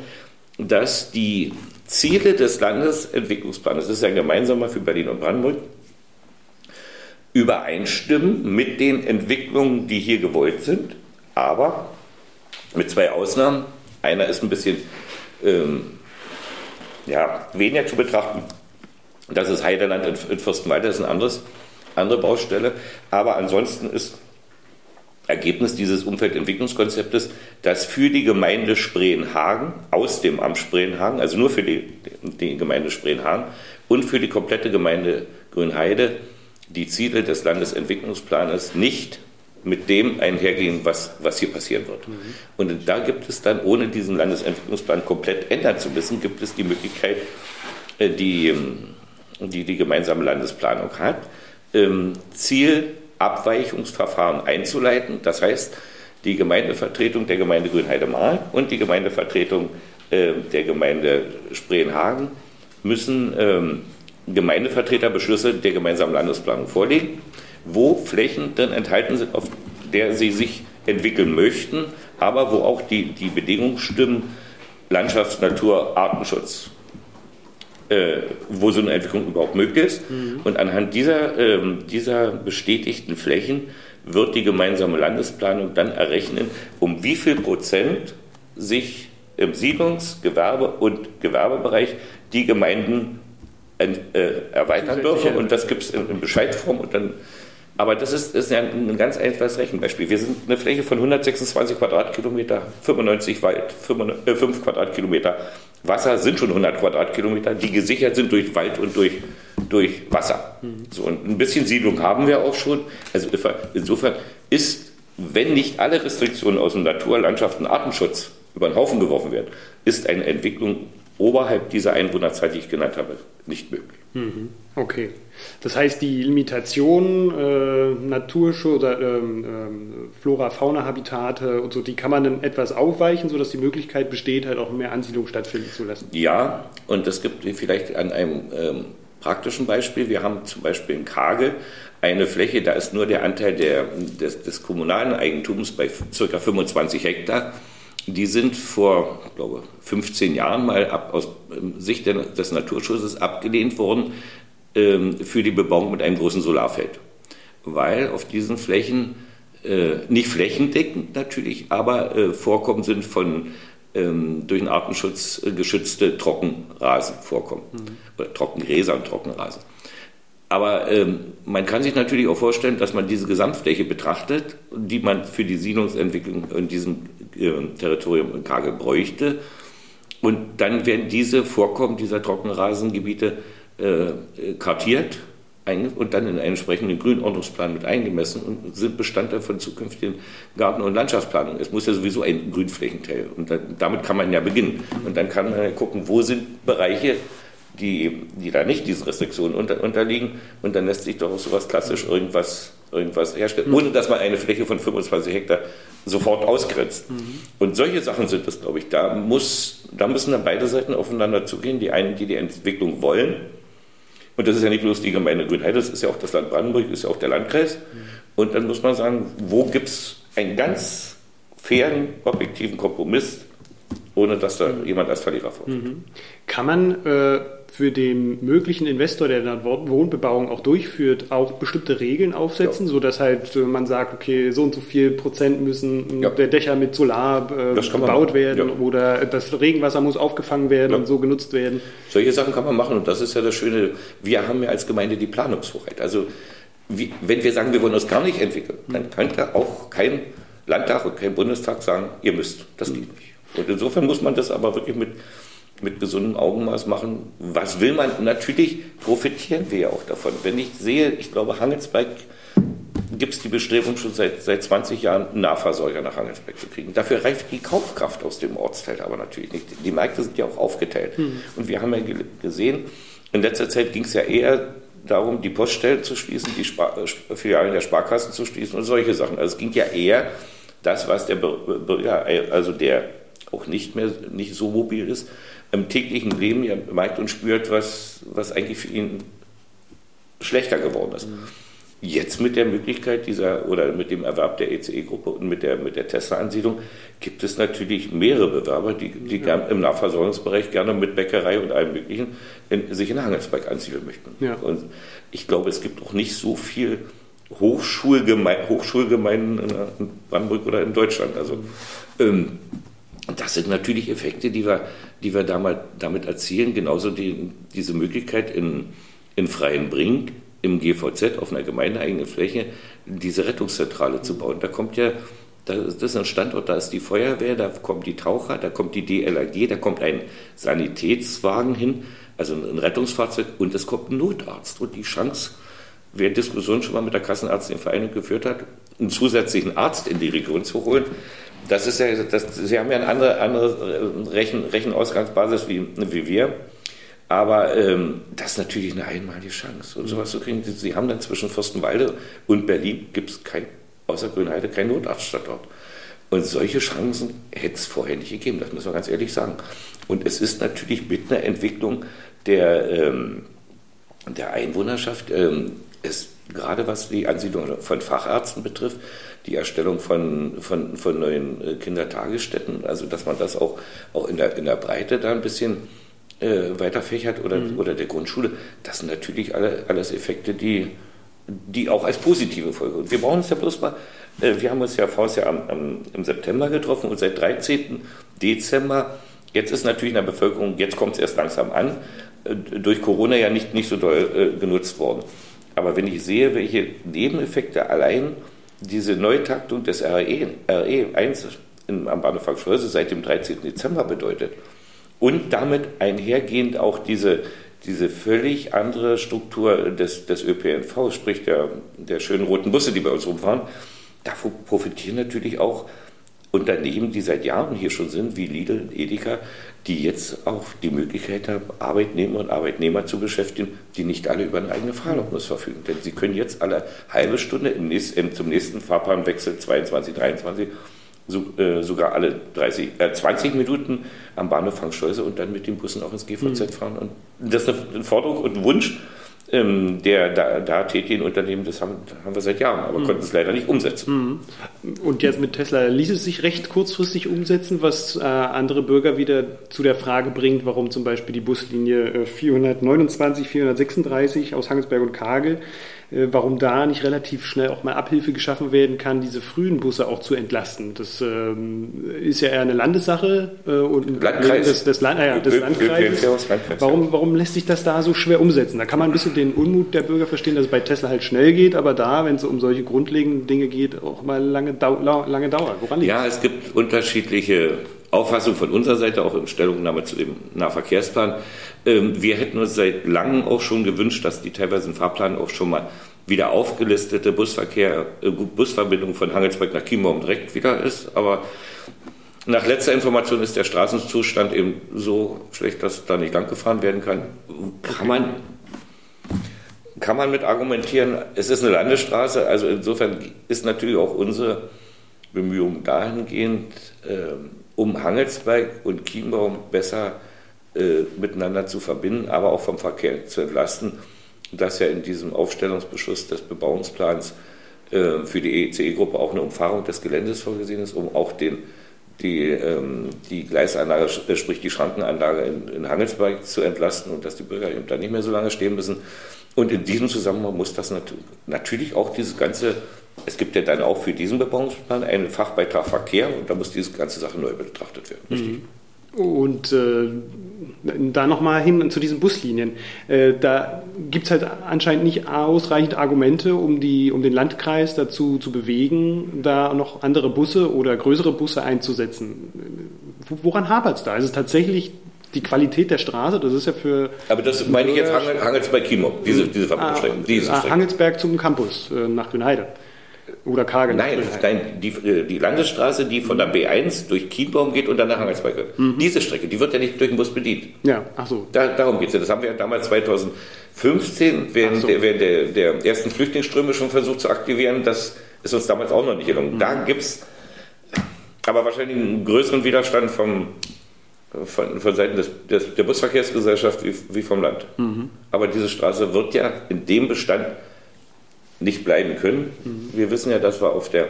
[SPEAKER 4] dass die Ziele des Landesentwicklungsplans, das ist ein gemeinsamer für Berlin und Brandenburg, übereinstimmen mit den Entwicklungen, die hier gewollt sind, aber mit zwei Ausnahmen. Einer ist ein bisschen ähm, ja, weniger zu betrachten. Das ist Heideland in Fürstenwalde, das ist ein anderes andere Baustelle. Aber ansonsten ist Ergebnis dieses Umfeldentwicklungskonzeptes, dass für die Gemeinde Spreenhagen, aus dem Amt Spreenhagen, also nur für die, die Gemeinde Spreenhagen und für die komplette Gemeinde Grünheide, die Ziele des Landesentwicklungsplanes nicht mit dem einhergehen, was, was hier passieren wird. Mhm. Und da gibt es dann, ohne diesen Landesentwicklungsplan komplett ändern zu müssen, gibt es die Möglichkeit, äh, die ähm, die, die gemeinsame Landesplanung hat, ähm, Zielabweichungsverfahren einzuleiten. Das heißt, die Gemeindevertretung der Gemeinde Grünheide-Mark und die Gemeindevertretung äh, der Gemeinde Spreenhagen müssen ähm, Gemeindevertreterbeschlüsse der gemeinsamen Landesplanung vorlegen, wo Flächen drin enthalten sind, auf der sie sich entwickeln möchten, aber wo auch die, die Bedingungen stimmen, Landschafts-, Natur-, Artenschutz äh, wo so eine Entwicklung überhaupt möglich ist. Mhm. Und anhand dieser, ähm, dieser bestätigten Flächen wird die gemeinsame Landesplanung dann errechnen, um wie viel Prozent sich im Siedlungs-, Gewerbe- und Gewerbebereich die Gemeinden äh, erweitern dürfen. Und das gibt es in, in Bescheidform und dann aber das ist, ist ja ein ganz einfaches Rechenbeispiel. Wir sind eine Fläche von 126 Quadratkilometer, 95 Wald, 5, äh, 5 Quadratkilometer Wasser sind schon 100 Quadratkilometer, die gesichert sind durch Wald und durch, durch Wasser. Mhm. So, und ein bisschen Siedlung haben wir auch schon. Also insofern ist, wenn nicht alle Restriktionen aus dem Natur-, Landschaft und Artenschutz über den Haufen geworfen werden, ist eine Entwicklung oberhalb dieser Einwohnerzahl, die ich genannt habe, nicht möglich.
[SPEAKER 2] Mhm. Okay. Das heißt, die Limitation äh, Naturschutz oder ähm, ähm, Flora-Fauna-Habitate und so, die kann man dann etwas aufweichen, sodass die Möglichkeit besteht, halt auch mehr Ansiedlung stattfinden zu lassen.
[SPEAKER 4] Ja, und das gibt vielleicht an einem ähm, praktischen Beispiel. Wir haben zum Beispiel in Kage eine Fläche, da ist nur der Anteil der, des, des kommunalen Eigentums bei ca. 25 Hektar. Die sind vor, ich glaube, 15 Jahren mal ab, aus Sicht des Naturschutzes abgelehnt worden, ähm, für die Bebauung mit einem großen Solarfeld. Weil auf diesen Flächen, äh, nicht flächendeckend natürlich, aber äh, Vorkommen sind von ähm, durch den Artenschutz geschützte Trockenrasen vorkommen. Mhm. Oder Trockengräser und Trockenrasen. Aber ähm, man kann sich natürlich auch vorstellen, dass man diese Gesamtfläche betrachtet, die man für die Siedlungsentwicklung in diesem äh, Territorium in Kagel bräuchte. Und dann werden diese Vorkommen dieser Trockenrasengebiete äh, kartiert und dann in einen entsprechenden Grünordnungsplan mit eingemessen und sind Bestandteil von zukünftigen Garten- und Landschaftsplanungen. Es muss ja sowieso ein Grünflächenteil und dann, damit kann man ja beginnen. Und dann kann man ja gucken, wo sind Bereiche, die, die da nicht diesen Restriktionen unter, unterliegen und dann lässt sich doch auch sowas klassisch irgendwas, irgendwas herstellen, ohne dass man eine Fläche von 25 Hektar sofort ausgrenzt. Mhm. Und solche Sachen sind das, glaube ich. Da, muss, da müssen dann beide Seiten aufeinander zugehen. Die einen, die die Entwicklung wollen, und das ist ja nicht bloß die Gemeinde Grünheide, das ist ja auch das Land Brandenburg, ist ja auch der Landkreis. Und dann muss man sagen, wo gibt es einen ganz fairen, objektiven Kompromiss, ohne dass da jemand als Verlierer vorsteht. Mhm.
[SPEAKER 2] Kann man äh, für den möglichen Investor, der dann Wohnbebauung auch durchführt, auch bestimmte Regeln aufsetzen, ja. sodass halt man sagt, okay, so und so viel Prozent müssen ja. der Dächer mit Solar äh, gebaut werden ja. oder das Regenwasser muss aufgefangen werden und so genutzt werden.
[SPEAKER 4] Solche Sachen kann man machen und das ist ja das Schöne. Wir haben ja als Gemeinde die Planungshoheit. Also wie, wenn wir sagen, wir wollen uns gar nicht entwickeln, dann hm. könnte auch kein Landtag und kein Bundestag sagen, ihr müsst. Das geht nicht. Und insofern muss man das aber wirklich mit mit gesundem Augenmaß machen. Was will man? Natürlich profitieren wir ja auch davon. Wenn ich sehe, ich glaube, Hangelsberg gibt es die Bestrebung schon seit, seit 20 Jahren, einen Nahversorger nach Hangelsberg zu kriegen. Dafür reicht die Kaufkraft aus dem Ortsfeld aber natürlich nicht. Die Märkte sind ja auch aufgeteilt. Mhm. Und wir haben ja gesehen, in letzter Zeit ging es ja eher darum, die Poststellen zu schließen, die Spar äh, Filialen der Sparkassen zu schließen und solche Sachen. Also es ging ja eher das, was der Bürger, also der auch nicht mehr nicht so mobil ist, im täglichen Leben ja merkt und spürt, was, was eigentlich für ihn schlechter geworden ist. Mhm. Jetzt mit der Möglichkeit dieser oder mit dem Erwerb der ECE-Gruppe und mit der, mit der Tesla-Ansiedlung gibt es natürlich mehrere Bewerber, die, die ja. im Nahversorgungsbereich gerne mit Bäckerei und allem Möglichen in, sich in Handelsberg ansiedeln möchten. Ja. Und ich glaube, es gibt auch nicht so viel Hochschulgeme Hochschulgemeinden in Brandenburg oder in Deutschland. Also mhm. Ähm, das sind natürlich Effekte, die wir die wir damit, damit erzielen. Genauso die, diese Möglichkeit in, in freien Brink im GVZ auf einer gemeindeeigenen Fläche diese Rettungszentrale zu bauen. Da kommt ja, das ist ein Standort, da ist die Feuerwehr, da kommen die Taucher, da kommt die DLRG, da kommt ein Sanitätswagen hin, also ein Rettungsfahrzeug und es kommt ein Notarzt. Und die Chance, wer Diskussionen schon mal mit der Kassenärztlichen geführt hat, einen zusätzlichen Arzt in die Region zu holen, das ist ja, das, Sie haben ja eine andere, andere Rechen, Rechenausgangsbasis wie, wie wir. Aber ähm, das ist natürlich eine einmalige Chance. Und sowas zu kriegen, Sie haben dann zwischen Fürstenwalde und Berlin gibt es kein, außer Grünheide keinen Notarztstandort. Und solche Chancen hätte es vorher nicht gegeben, das muss man ganz ehrlich sagen. Und es ist natürlich mit einer Entwicklung der, ähm, der Einwohnerschaft, ähm, es, gerade was die Ansiedlung von Fachärzten betrifft, die Erstellung von, von, von neuen äh, Kindertagesstätten, also dass man das auch, auch in, der, in der Breite da ein bisschen äh, weiterfächert oder, mhm. oder der Grundschule, das sind natürlich alle, alles Effekte, die, die auch als positive Folge. Und wir brauchen uns ja bloß mal, äh, wir haben uns ja vorher ja am, am, im September getroffen und seit 13. Dezember, jetzt ist natürlich in der Bevölkerung, jetzt kommt es erst langsam an, äh, durch Corona ja nicht, nicht so doll äh, genutzt worden. Aber wenn ich sehe, welche Nebeneffekte allein diese Neutaktung des RE, RE 1 am Bahnhof Frankfurt seit dem 13. Dezember bedeutet, und damit einhergehend auch diese, diese völlig andere Struktur des, des ÖPNV, sprich der, der schönen roten Busse, die bei uns rumfahren, davon profitieren natürlich auch Unternehmen, die seit Jahren hier schon sind, wie Lidl und Edeka, die jetzt auch die Möglichkeit haben, Arbeitnehmer und Arbeitnehmer zu beschäftigen, die nicht alle über eine eigene Fahrerlaubnis verfügen. Denn sie können jetzt alle halbe Stunde im nächsten, zum nächsten Fahrplanwechsel 22, 23 so, äh, sogar alle 30, äh, 20 Minuten am Bahnhof Frankschleuse und dann mit den Bussen auch ins GVZ mhm. fahren. Und das ist eine Forderung und ein Wunsch ähm, der da, da tätigen Unternehmen, das haben, haben wir seit Jahren, aber mhm. konnten es leider nicht umsetzen.
[SPEAKER 2] Mhm. Und jetzt mit Tesla ließ es sich recht kurzfristig umsetzen, was äh, andere Bürger wieder zu der Frage bringt, warum zum Beispiel die Buslinie 429, äh, 436 aus Hangelsberg und Kagel warum da nicht relativ schnell auch mal Abhilfe geschaffen werden kann, diese frühen Busse auch zu entlasten. Das ähm, ist ja eher eine Landessache äh, und
[SPEAKER 4] Landkreis.
[SPEAKER 2] des, des, Land, äh, des Landkreises. Warum, warum lässt sich das da so schwer umsetzen? Da kann man ein bisschen den Unmut der Bürger verstehen, dass es bei Tesla halt schnell geht, aber da, wenn es um solche grundlegenden Dinge geht, auch mal lange, lange dauert.
[SPEAKER 4] Woran liegt Ja, es gibt unterschiedliche Auffassung von unserer Seite, auch in Stellungnahme zu dem Nahverkehrsplan. Ähm, wir hätten uns seit langem auch schon gewünscht, dass die teilweise im Fahrplan auch schon mal wieder aufgelistete Busverkehr, äh, Busverbindung von Hangelsberg nach Chiembaum direkt wieder ist. Aber nach letzter Information ist der Straßenzustand eben so schlecht, dass da nicht lang gefahren werden kann. Kann man, kann man mit argumentieren, es ist eine Landesstraße, also insofern ist natürlich auch unsere Bemühung dahingehend, ähm, um Hangelsberg und Chiembaum besser äh, miteinander zu verbinden, aber auch vom Verkehr zu entlasten, dass ja in diesem Aufstellungsbeschluss des Bebauungsplans äh, für die ECE-Gruppe auch eine Umfahrung des Geländes vorgesehen ist, um auch den, die, ähm, die Gleisanlage, äh, sprich die Schrankenanlage in, in Hangelsberg zu entlasten und dass die Bürger eben da nicht mehr so lange stehen müssen. Und in diesem Zusammenhang muss das nat natürlich auch dieses ganze es gibt ja dann auch für diesen Bebauungsplan einen Fachbeitrag Verkehr und da muss diese ganze Sache neu betrachtet werden. Richtig? Mhm.
[SPEAKER 2] Und äh, da nochmal hin zu diesen Buslinien. Äh, da gibt es halt anscheinend nicht ausreichend Argumente, um, die, um den Landkreis dazu zu bewegen, da noch andere Busse oder größere Busse einzusetzen. Woran hapert es da? Ist es tatsächlich die Qualität der Straße, das ist ja für.
[SPEAKER 4] Aber das meine ich jetzt Hangelsberg Kimo, diese, diese Verbindungsstrecke. Ah,
[SPEAKER 2] diese ah, Hangelsberg zum Campus äh, nach Grünheide. Oder Kagel.
[SPEAKER 4] Nein, nein die, äh, die Landesstraße, die von der B1 durch Kienbaum geht und dann nach Hangelsberg. Mhm. Diese Strecke, die wird ja nicht durch den Bus bedient.
[SPEAKER 2] Ja, ach so.
[SPEAKER 4] Da, darum geht es ja. Das haben wir ja damals 2015 während, so. der, während der, der, ersten Flüchtlingsströme schon versucht zu aktivieren. Das ist uns damals auch noch nicht gelungen. Mhm. Da gibt es aber wahrscheinlich einen größeren Widerstand vom, von, von Seiten des, des, der Busverkehrsgesellschaft wie, wie vom Land. Mhm. Aber diese Straße wird ja in dem Bestand nicht bleiben können. Mhm. Wir wissen ja, dass wir auf der,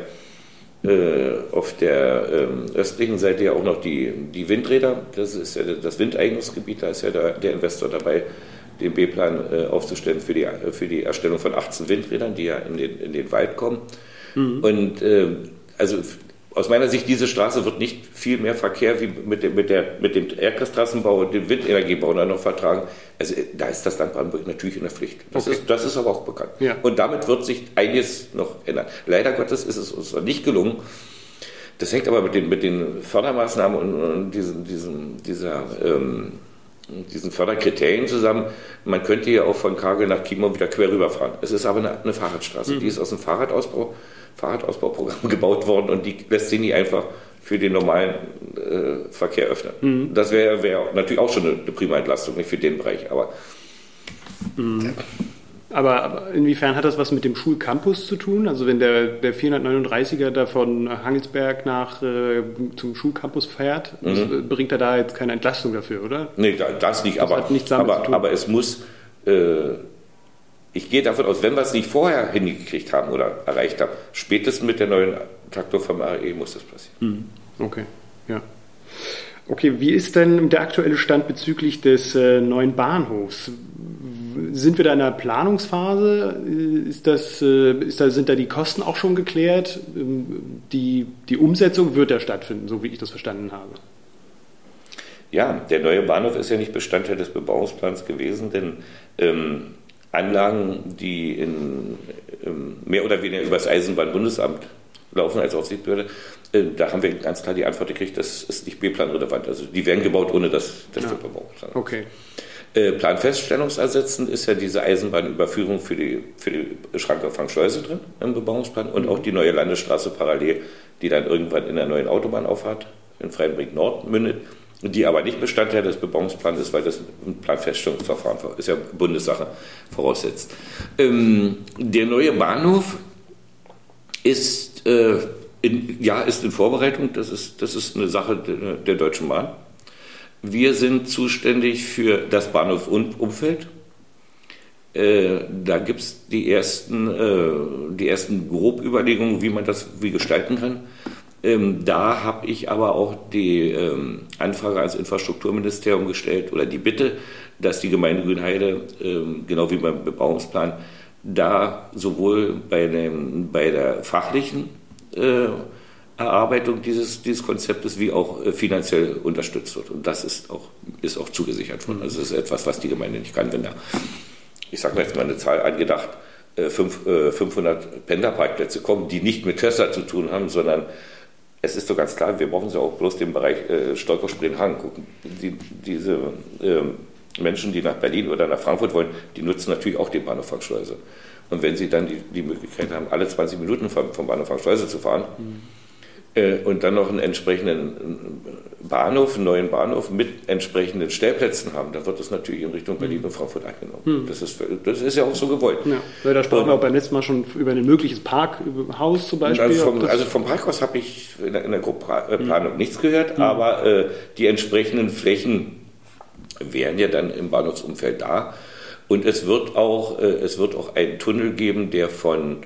[SPEAKER 4] äh, auf der ähm, östlichen Seite ja auch noch die, die Windräder, das ist ja das Windeignungsgebiet, da ist ja der, der Investor dabei, den B-Plan äh, aufzustellen für die, für die Erstellung von 18 Windrädern, die ja in den, in den Wald kommen. Mhm. Und äh, also aus meiner Sicht, diese Straße wird nicht viel mehr Verkehr wie mit dem, mit der, mit dem Erdgastraßenbau und dem Windenergiebau noch vertragen. Also da ist das Land Brandenburg natürlich in der Pflicht. Das, okay. ist, das ist aber auch bekannt. Ja. Und damit wird sich einiges noch ändern. Leider Gottes ist es uns noch nicht gelungen. Das hängt aber mit den, mit den Fördermaßnahmen und, und diesen, diesen, dieser, ähm, diesen Förderkriterien zusammen. Man könnte hier auch von Kagel nach Chiemau wieder quer rüberfahren. Es ist aber eine, eine Fahrradstraße. Mhm. Die ist aus dem Fahrradausbau Fahrradausbauprogramm <laughs> gebaut worden und die lässt sich nicht einfach für den normalen äh, Verkehr öffnen. Mhm. Das wäre wär natürlich auch schon eine, eine, prima Entlastung, nicht für den Bereich, aber.
[SPEAKER 2] Mhm. Aber, aber, inwiefern hat das was mit dem Schulcampus zu tun? Also wenn der, der 439er da von Hangelsberg nach äh, zum Schulcampus fährt, mhm. bringt er da jetzt keine Entlastung dafür, oder?
[SPEAKER 4] Nee, das nicht, das aber, aber, aber es muss äh, ich gehe davon aus, wenn wir es nicht vorher hingekriegt haben oder erreicht haben, spätestens mit der neuen Traktor vom RE muss das passieren.
[SPEAKER 2] Hm. Okay, ja. Okay, wie ist denn der aktuelle Stand bezüglich des äh, neuen Bahnhofs? Sind wir da in einer Planungsphase? Ist das, äh, ist da, sind da die Kosten auch schon geklärt? Ähm, die, die Umsetzung wird ja stattfinden, so wie ich das verstanden habe.
[SPEAKER 4] Ja, der neue Bahnhof ist ja nicht Bestandteil des Bebauungsplans gewesen, denn ähm, Anlagen, die in, ähm, mehr oder weniger über das Eisenbahnbundesamt laufen als Aufsichtsbehörde, äh, da haben wir ganz klar die Antwort gekriegt, das ist nicht B-Plan-relevant. Also die werden gebaut, ohne dass, dass ja. wir.
[SPEAKER 2] Okay.
[SPEAKER 4] Äh, Planfeststellungsersetzend ist ja diese Eisenbahnüberführung für die, für die Schrankerfangschleuse drin im Bebauungsplan und mhm. auch die neue Landesstraße parallel, die dann irgendwann in der neuen Autobahnauffahrt in Freienbrink Nord mündet die aber nicht Bestandteil des Bebauungsplans ist, weil das ein Planfeststellungsverfahren ist ja Bundessache voraussetzt. Ähm, der neue Bahnhof ist, äh, in, ja, ist in Vorbereitung, das ist, das ist eine Sache der, Deutschen Bahn. Wir sind zuständig für das Bahnhofumfeld. Äh, da gibt es die ersten, äh, die ersten Grobüberlegungen, wie man das wie gestalten kann. Ähm, da habe ich aber auch die ähm, Anfrage ans Infrastrukturministerium gestellt oder die Bitte, dass die Gemeinde Grünheide, ähm, genau wie beim Bebauungsplan, da sowohl bei, dem, bei der fachlichen äh, Erarbeitung dieses, dieses Konzeptes wie auch äh, finanziell unterstützt wird. Und das ist auch, ist auch zugesichert worden. Also das ist etwas, was die Gemeinde nicht kann, wenn da, ich sage mal jetzt mal eine Zahl angedacht, äh, 500 äh, Pendlerparkplätze kommen, die nicht mit Tesla zu tun haben, sondern es ist doch ganz klar, wir brauchen ja auch bloß den Bereich äh, Stolper-Spreen-Hagen gucken. Die, diese äh, Menschen, die nach Berlin oder nach Frankfurt wollen, die nutzen natürlich auch die Bahnhof Frankschleuse. Und wenn sie dann die, die Möglichkeit haben, alle 20 Minuten vom, vom Bahnhof Frankschleuse zu fahren, mhm und dann noch einen entsprechenden Bahnhof, einen neuen Bahnhof mit entsprechenden Stellplätzen haben, dann wird das natürlich in Richtung Berlin und Frankfurt eingenommen. Hm. Das, ist, das ist ja auch so gewollt.
[SPEAKER 2] Ja, da sprachen wir auch beim letzten Mal schon über ein mögliches Parkhaus zum Beispiel.
[SPEAKER 4] Also vom, also vom Parkhaus habe ich in der, in der Planung hm. nichts gehört, hm. aber äh, die entsprechenden Flächen wären ja dann im Bahnhofsumfeld da. Und es wird auch, äh, es wird auch einen Tunnel geben, der von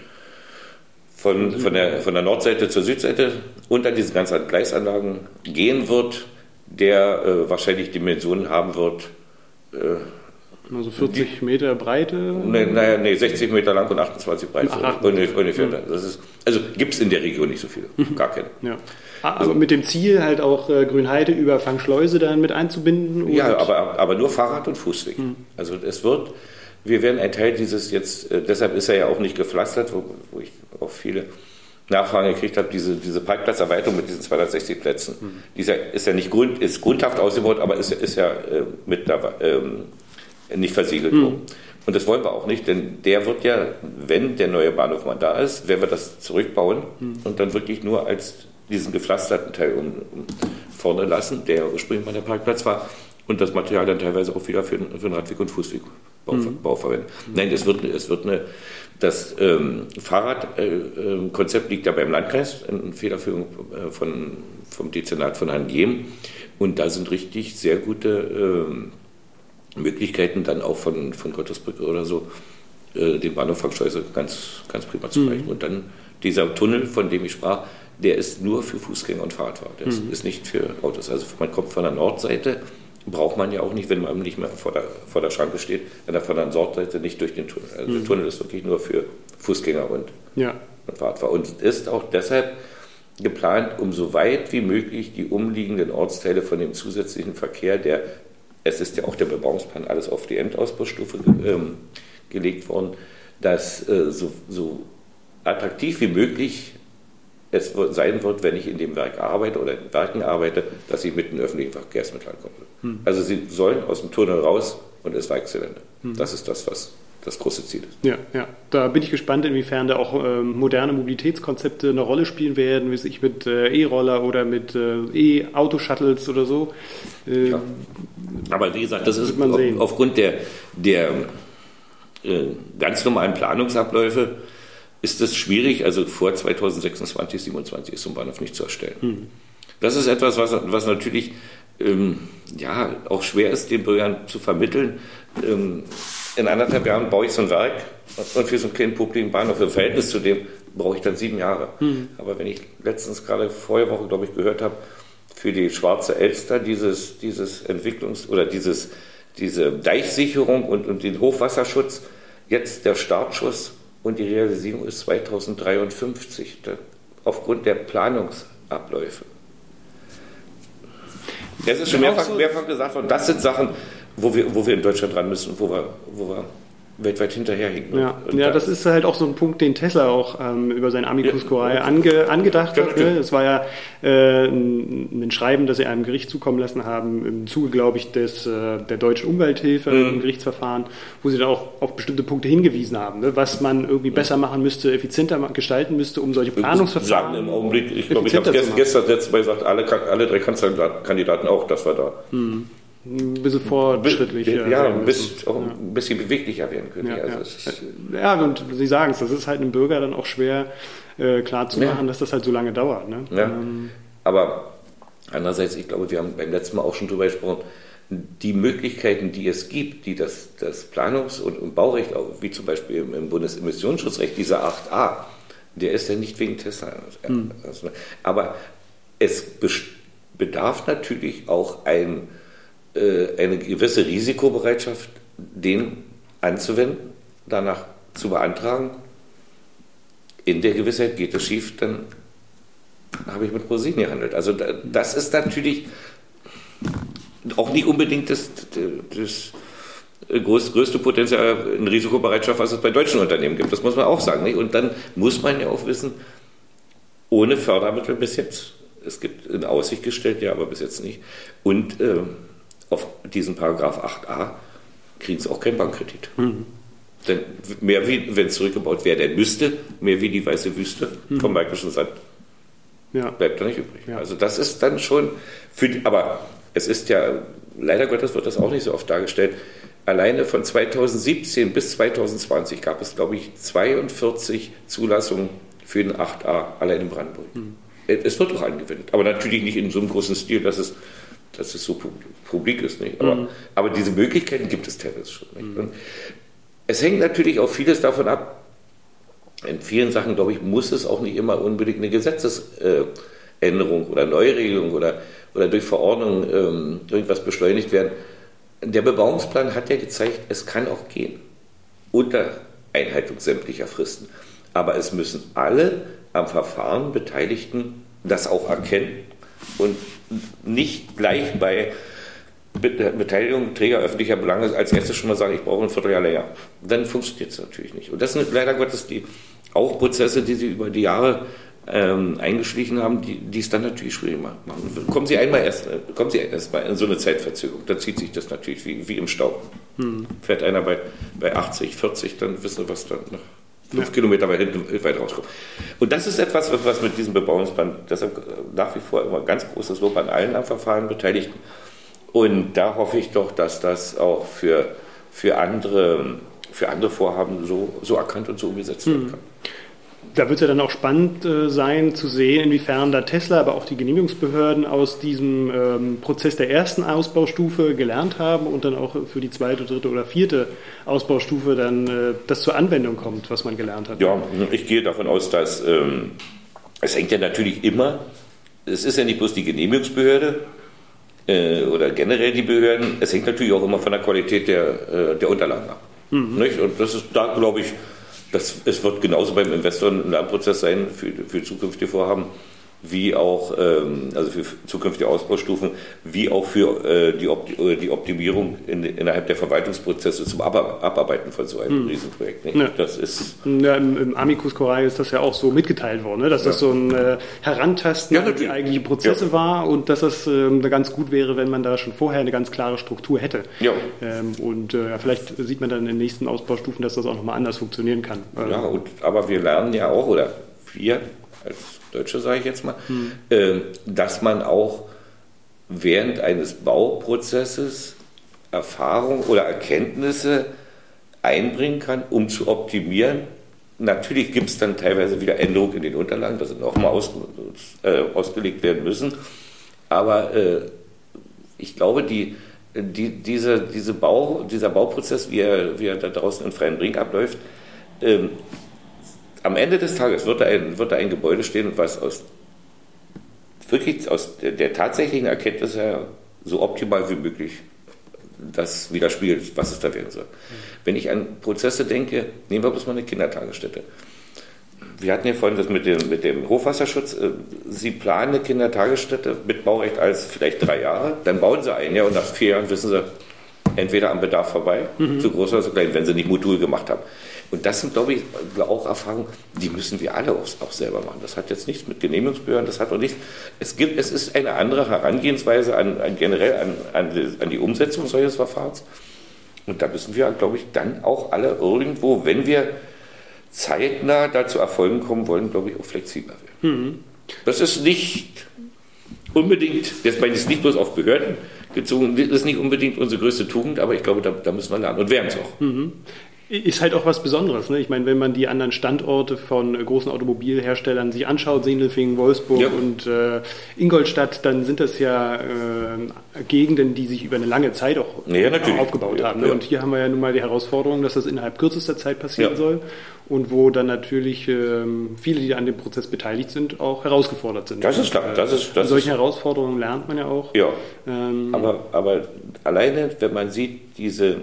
[SPEAKER 4] von, von, der, von der Nordseite zur Südseite unter diese ganzen Gleisanlagen gehen wird, der äh, wahrscheinlich Dimensionen haben wird.
[SPEAKER 2] Äh, also 40 die, Meter Breite?
[SPEAKER 4] Ne, naja, nee, 60 Meter lang und 28 breit. Ach, ungefähr. Mhm. Das ist, also gibt es in der Region nicht so viele, mhm. gar keine.
[SPEAKER 2] Ja. Ah, also mit dem Ziel, halt auch äh, Grünheide über Fangschleuse dann mit einzubinden?
[SPEAKER 4] ja, aber, aber nur Fahrrad- und Fußweg. Mhm. Also es wird wir werden ein Teil dieses jetzt, äh, deshalb ist er ja auch nicht gepflastert, wo, wo ich auch viele Nachfragen gekriegt habe, diese, diese Parkplatzerweiterung mit diesen 260 Plätzen. Mhm. Dieser ist ja nicht grund, ist grundhaft ausgebaut, aber ist, ist ja äh, mit da, ähm, nicht versiegelt mhm. worden. Und das wollen wir auch nicht, denn der wird ja, wenn der neue Bahnhof mal da ist, werden wir das zurückbauen mhm. und dann wirklich nur als diesen gepflasterten Teil um, um vorne lassen, der ursprünglich mal der Parkplatz war, und das Material dann teilweise auch wieder für, für den Radweg- und Fußwegbau mhm. Nein, es wird, es wird eine, das ähm, Fahrradkonzept äh, liegt ja beim Landkreis in Federführung äh, von, vom Dezernat von Herrn Jem. Und da sind richtig sehr gute äh, Möglichkeiten, dann auch von, von Gottesbrücke oder so, äh, den Bahnhof Frankschleuse ganz, ganz prima zu erreichen. Mhm. Und dann dieser Tunnel, von dem ich sprach, der ist nur für Fußgänger und Fahrradfahrer. Der mhm. ist nicht für Autos. Also man kommt von der Nordseite braucht man ja auch nicht, wenn man nicht mehr vor der, vor der Schranke steht, er von der Nordseite nicht durch den Tunnel. Also mhm. der Tunnel ist wirklich nur für Fußgänger und, ja. und Radfahrer. Und ist auch deshalb geplant, um so weit wie möglich die umliegenden Ortsteile von dem zusätzlichen Verkehr, der, es ist ja auch der Bebauungsplan alles auf die Endausbaustufe ähm, gelegt worden, dass äh, so, so attraktiv wie möglich es sein wird, wenn ich in dem Werk arbeite oder in Werken arbeite, dass ich mit den öffentlichen Verkehrsmitteln komme. Hm. Also sie sollen aus dem Tunnel raus und es war exzellent. Hm. Das ist das, was das große Ziel ist.
[SPEAKER 2] Ja, ja. Da bin ich gespannt, inwiefern da auch ähm, moderne Mobilitätskonzepte eine Rolle spielen werden, wie sich mit äh, E-Roller oder mit äh, E-Autoshuttles oder so.
[SPEAKER 4] Äh, ja. Aber wie gesagt, das ist auf, aufgrund der, der äh, ganz normalen Planungsabläufe ist es schwierig, also vor 2026, 2027 ist so ein Bahnhof nicht zu erstellen. Mhm. Das ist etwas, was, was natürlich ähm, ja, auch schwer ist, den Bürgern zu vermitteln. Ähm, in anderthalb Jahren baue ich so ein Werk und für so einen kleinen publiken Bahnhof im Verhältnis zu dem brauche ich dann sieben Jahre. Mhm. Aber wenn ich letztens gerade vorige Woche, glaube ich, gehört habe, für die Schwarze Elster dieses, dieses Entwicklungs- oder dieses, diese Deichsicherung und, und den Hochwasserschutz, jetzt der Startschuss und die Realisierung ist 2053 aufgrund der Planungsabläufe. Das ist schon mehrfach, mehrfach gesagt worden, das sind Sachen, wo wir, wo wir in Deutschland dran müssen, wo wir, wo wir weltweit hinterherhinken.
[SPEAKER 2] Ja, ja das ist halt auch so ein Punkt, den Tesla auch ähm, über sein Amicus Curiae ja. ange, angedacht hat. Ne? Das war ja äh, ein, ein, Schreiben, das sie einem Gericht zukommen lassen haben, im Zuge, glaube ich, des, äh, der deutschen Umwelthilfe mhm. im Gerichtsverfahren, wo sie dann auch auf bestimmte Punkte hingewiesen haben, ne? was man irgendwie mhm. besser machen müsste, effizienter gestalten müsste, um solche Planungsverfahren.
[SPEAKER 4] Sagen im Augenblick, ich glaube, ich habe es gestern letztes Mal gesagt, alle, alle drei Kanzlerkandidaten auch, das war da. Mhm
[SPEAKER 2] ein bisschen fortschrittlich.
[SPEAKER 4] Ja, ein bisschen, auch ein bisschen beweglicher werden können.
[SPEAKER 2] Ja, also ja. ja und Sie sagen es, das ist halt einem Bürger dann auch schwer äh, klar zu machen, dass das halt so lange dauert. Ne?
[SPEAKER 4] Ja. Ähm, Aber andererseits, ich glaube, wir haben beim letzten Mal auch schon drüber gesprochen, die Möglichkeiten, die es gibt, die das, das Planungs- und, Baurecht, wie zum Beispiel im, Bundesemissionsschutzrecht, dieser 8a, der ist ja nicht wegen Tesla. Hm. Aber es bedarf natürlich auch ein eine gewisse Risikobereitschaft, den anzuwenden, danach zu beantragen. In der Gewissheit geht es schief, dann habe ich mit Rosinen gehandelt. Also das ist natürlich auch nicht unbedingt das, das größte Potenzial in Risikobereitschaft, was es bei deutschen Unternehmen gibt. Das muss man auch sagen. Nicht? Und dann muss man ja auch wissen, ohne Fördermittel bis jetzt. Es gibt in Aussicht gestellt, ja, aber bis jetzt nicht. Und äh, auf diesen Paragraph 8a kriegen sie auch keinen Bankkredit. Mhm. Denn mehr wie, wenn es zurückgebaut werden müsste, mehr wie die weiße Wüste mhm. vom Märkischen Sand, ja. bleibt da nicht übrig. Ja. Also das ist dann schon, für die, aber es ist ja, leider Gottes wird das auch nicht so oft dargestellt, alleine von 2017 bis 2020 gab es, glaube ich, 42 Zulassungen für den 8a allein in Brandenburg. Mhm. Es wird auch angewendet, aber natürlich nicht in so einem großen Stil, dass es dass es so publik ist. Nicht? Aber, mhm. aber diese Möglichkeiten gibt es teilweise schon. Nicht? Und es hängt natürlich auch vieles davon ab. In vielen Sachen, glaube ich, muss es auch nicht immer unbedingt eine Gesetzesänderung oder Neuregelung oder, oder durch Verordnung ähm, irgendwas beschleunigt werden. Der Bebauungsplan hat ja gezeigt, es kann auch gehen. Unter Einhaltung sämtlicher Fristen. Aber es müssen alle am Verfahren Beteiligten das auch erkennen und nicht gleich bei Beteiligung Träger öffentlicher Belange als erstes schon mal sagen, ich brauche ein Vierteljahr länger. Dann funktioniert es natürlich nicht. Und das sind leider Gottes die auch Prozesse, die sie über die Jahre ähm, eingeschlichen haben, die, die es dann natürlich schwierig machen. Kommen Sie einmal erst, äh, kommen Sie erst mal in so eine Zeitverzögerung, dann zieht sich das natürlich wie, wie im Staub. Hm. Fährt einer bei, bei 80, 40, dann wissen Sie, was dann nach fünf ja. Kilometer weit hinten weit rauskommt. Und das ist etwas, was mit diesem Bebauungsplan, deshalb nach wie vor immer ganz großes Lob an allen am Verfahren Beteiligten. Und da hoffe ich doch, dass das auch für, für, andere, für andere Vorhaben so, so erkannt und so umgesetzt werden hm. kann
[SPEAKER 2] da wird es ja dann auch spannend äh, sein zu sehen, inwiefern da Tesla, aber auch die Genehmigungsbehörden aus diesem ähm, Prozess der ersten Ausbaustufe gelernt haben und dann auch für die zweite, dritte oder vierte Ausbaustufe dann äh, das zur Anwendung kommt, was man gelernt hat.
[SPEAKER 4] Ja, ich gehe davon aus, dass ähm, es hängt ja natürlich immer, es ist ja nicht bloß die Genehmigungsbehörde äh, oder generell die Behörden, es hängt natürlich auch immer von der Qualität der, äh, der Unterlagen ab. Mhm. Und das ist da, glaube ich, das, es wird genauso beim Investor ein Lernprozess sein für, für zukünftige Vorhaben. Wie auch ähm, also für zukünftige Ausbaustufen, wie auch für äh, die, Opt äh, die Optimierung in, innerhalb der Verwaltungsprozesse zum Ab Abarbeiten von so einem hm. Riesenprojekt.
[SPEAKER 2] Ja. Das ist ja, im, im Amicus Curiae ist das ja auch so mitgeteilt worden, ne? dass ja. das so ein äh, Herantasten an die eigentlichen Prozesse war und dass das ähm, ganz gut wäre, wenn man da schon vorher eine ganz klare Struktur hätte. Ähm, und äh, vielleicht sieht man dann in den nächsten Ausbaustufen, dass das auch nochmal anders funktionieren kann.
[SPEAKER 4] Ja, und, aber wir lernen ja auch, oder wir als Deutsche sage ich jetzt mal, hm. äh, dass man auch während eines Bauprozesses Erfahrung oder Erkenntnisse einbringen kann, um zu optimieren. Natürlich gibt es dann teilweise wieder Änderungen in den Unterlagen, dass sie nochmal aus, äh, ausgelegt werden müssen. Aber äh, ich glaube, die, die, diese, diese Bau, dieser Bauprozess, wie er, wie er da draußen in Freien Brink abläuft, ähm, am Ende des Tages wird da ein, wird da ein Gebäude stehen, was aus wirklich aus der, der tatsächlichen Erkenntnis her so optimal wie möglich das widerspiegelt, was es da werden soll. Wenn ich an Prozesse denke, nehmen wir bloß mal eine Kindertagesstätte. Wir hatten ja vorhin das mit dem, mit dem Hochwasserschutz. Äh, sie planen eine Kindertagesstätte mit Baurecht als vielleicht drei Jahre, dann bauen sie ein Jahr und nach vier Jahren wissen sie, entweder am Bedarf vorbei, mhm. zu groß oder zu klein, wenn sie nicht Modul gemacht haben. Und das sind, glaube ich, auch Erfahrungen, die müssen wir alle auch, selber machen. Das hat jetzt nichts mit Genehmigungsbehörden, das hat auch nichts. Es, gibt, es ist eine andere Herangehensweise an, an generell an, an, die, an die Umsetzung solches Verfahrens. Und da müssen wir, glaube ich, dann auch alle irgendwo, wenn wir zeitnah dazu Erfolgen kommen wollen, glaube ich, auch flexibler werden. Mhm. Das ist nicht unbedingt, jetzt meine ich es nicht bloß auf Behörden gezogen, das ist nicht unbedingt unsere größte Tugend, aber ich glaube, da, da müssen wir lernen und werden es auch. Mhm
[SPEAKER 2] ist halt auch was Besonderes. Ne? Ich meine, wenn man die anderen Standorte von äh, großen Automobilherstellern sich anschaut, Sindelfingen, Wolfsburg ja. und äh, Ingolstadt, dann sind das ja äh, Gegenden, die sich über eine lange Zeit auch ja, aufgebaut ja, haben. Ne? Und hier haben wir ja nun mal die Herausforderung, dass das innerhalb kürzester Zeit passieren soll und wo dann natürlich ähm, viele, die an dem Prozess beteiligt sind, auch herausgefordert sind.
[SPEAKER 4] Das ist klar. Das ist, das
[SPEAKER 2] solche Herausforderungen lernt man ja auch.
[SPEAKER 4] Ja. Ähm, aber, aber alleine, wenn man sieht, diese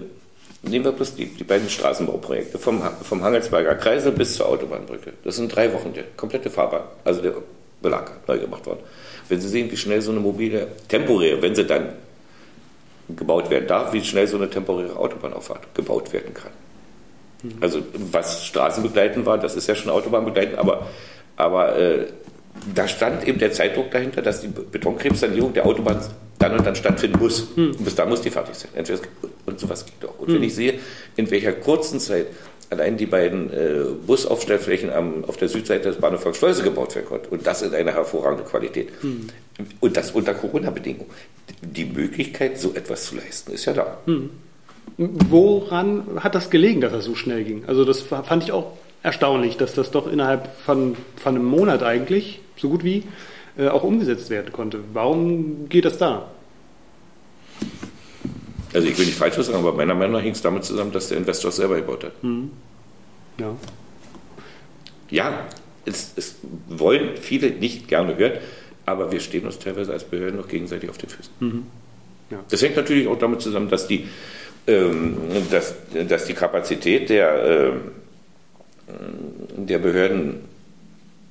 [SPEAKER 4] Nehmen wir bloß die, die beiden Straßenbauprojekte vom, vom Hangelsberger Kreisel bis zur Autobahnbrücke. Das sind drei Wochen die komplette Fahrbahn, also der Belag neu gemacht worden. Wenn Sie sehen, wie schnell so eine mobile, temporäre, wenn sie dann gebaut werden darf, wie schnell so eine temporäre Autobahnauffahrt gebaut werden kann. Mhm. Also was Straßenbegleiten war, das ist ja schon Autobahnbegleiten, aber, aber äh, da stand eben der Zeitdruck dahinter, dass die Betonkrebssanierung der Autobahn dann und dann stattfinden muss. Hm. Und bis dann muss die fertig sein. Und sowas geht doch. Und hm. wenn ich sehe, in welcher kurzen Zeit allein die beiden äh, Busaufstellflächen am, auf der Südseite des Bahnhofs Schleuse gebaut werden konnten und das in einer hervorragenden Qualität hm. und das unter Corona-Bedingungen. Die Möglichkeit, so etwas zu leisten, ist ja da. Hm.
[SPEAKER 2] Woran hat das gelegen, dass das so schnell ging? Also das fand ich auch erstaunlich, dass das doch innerhalb von, von einem Monat eigentlich, so gut wie, auch umgesetzt werden konnte. Warum geht das da?
[SPEAKER 4] Also ich will nicht falsch sagen, aber meiner Meinung nach hing es damit zusammen, dass der Investor selber gebaut hat. Mhm. Ja. Ja, es, es, wollen viele nicht gerne hören, aber wir stehen uns teilweise als Behörden noch gegenseitig auf den Füßen. Mhm. Ja. Das hängt natürlich auch damit zusammen, dass die, ähm, dass, dass die Kapazität der, äh, der Behörden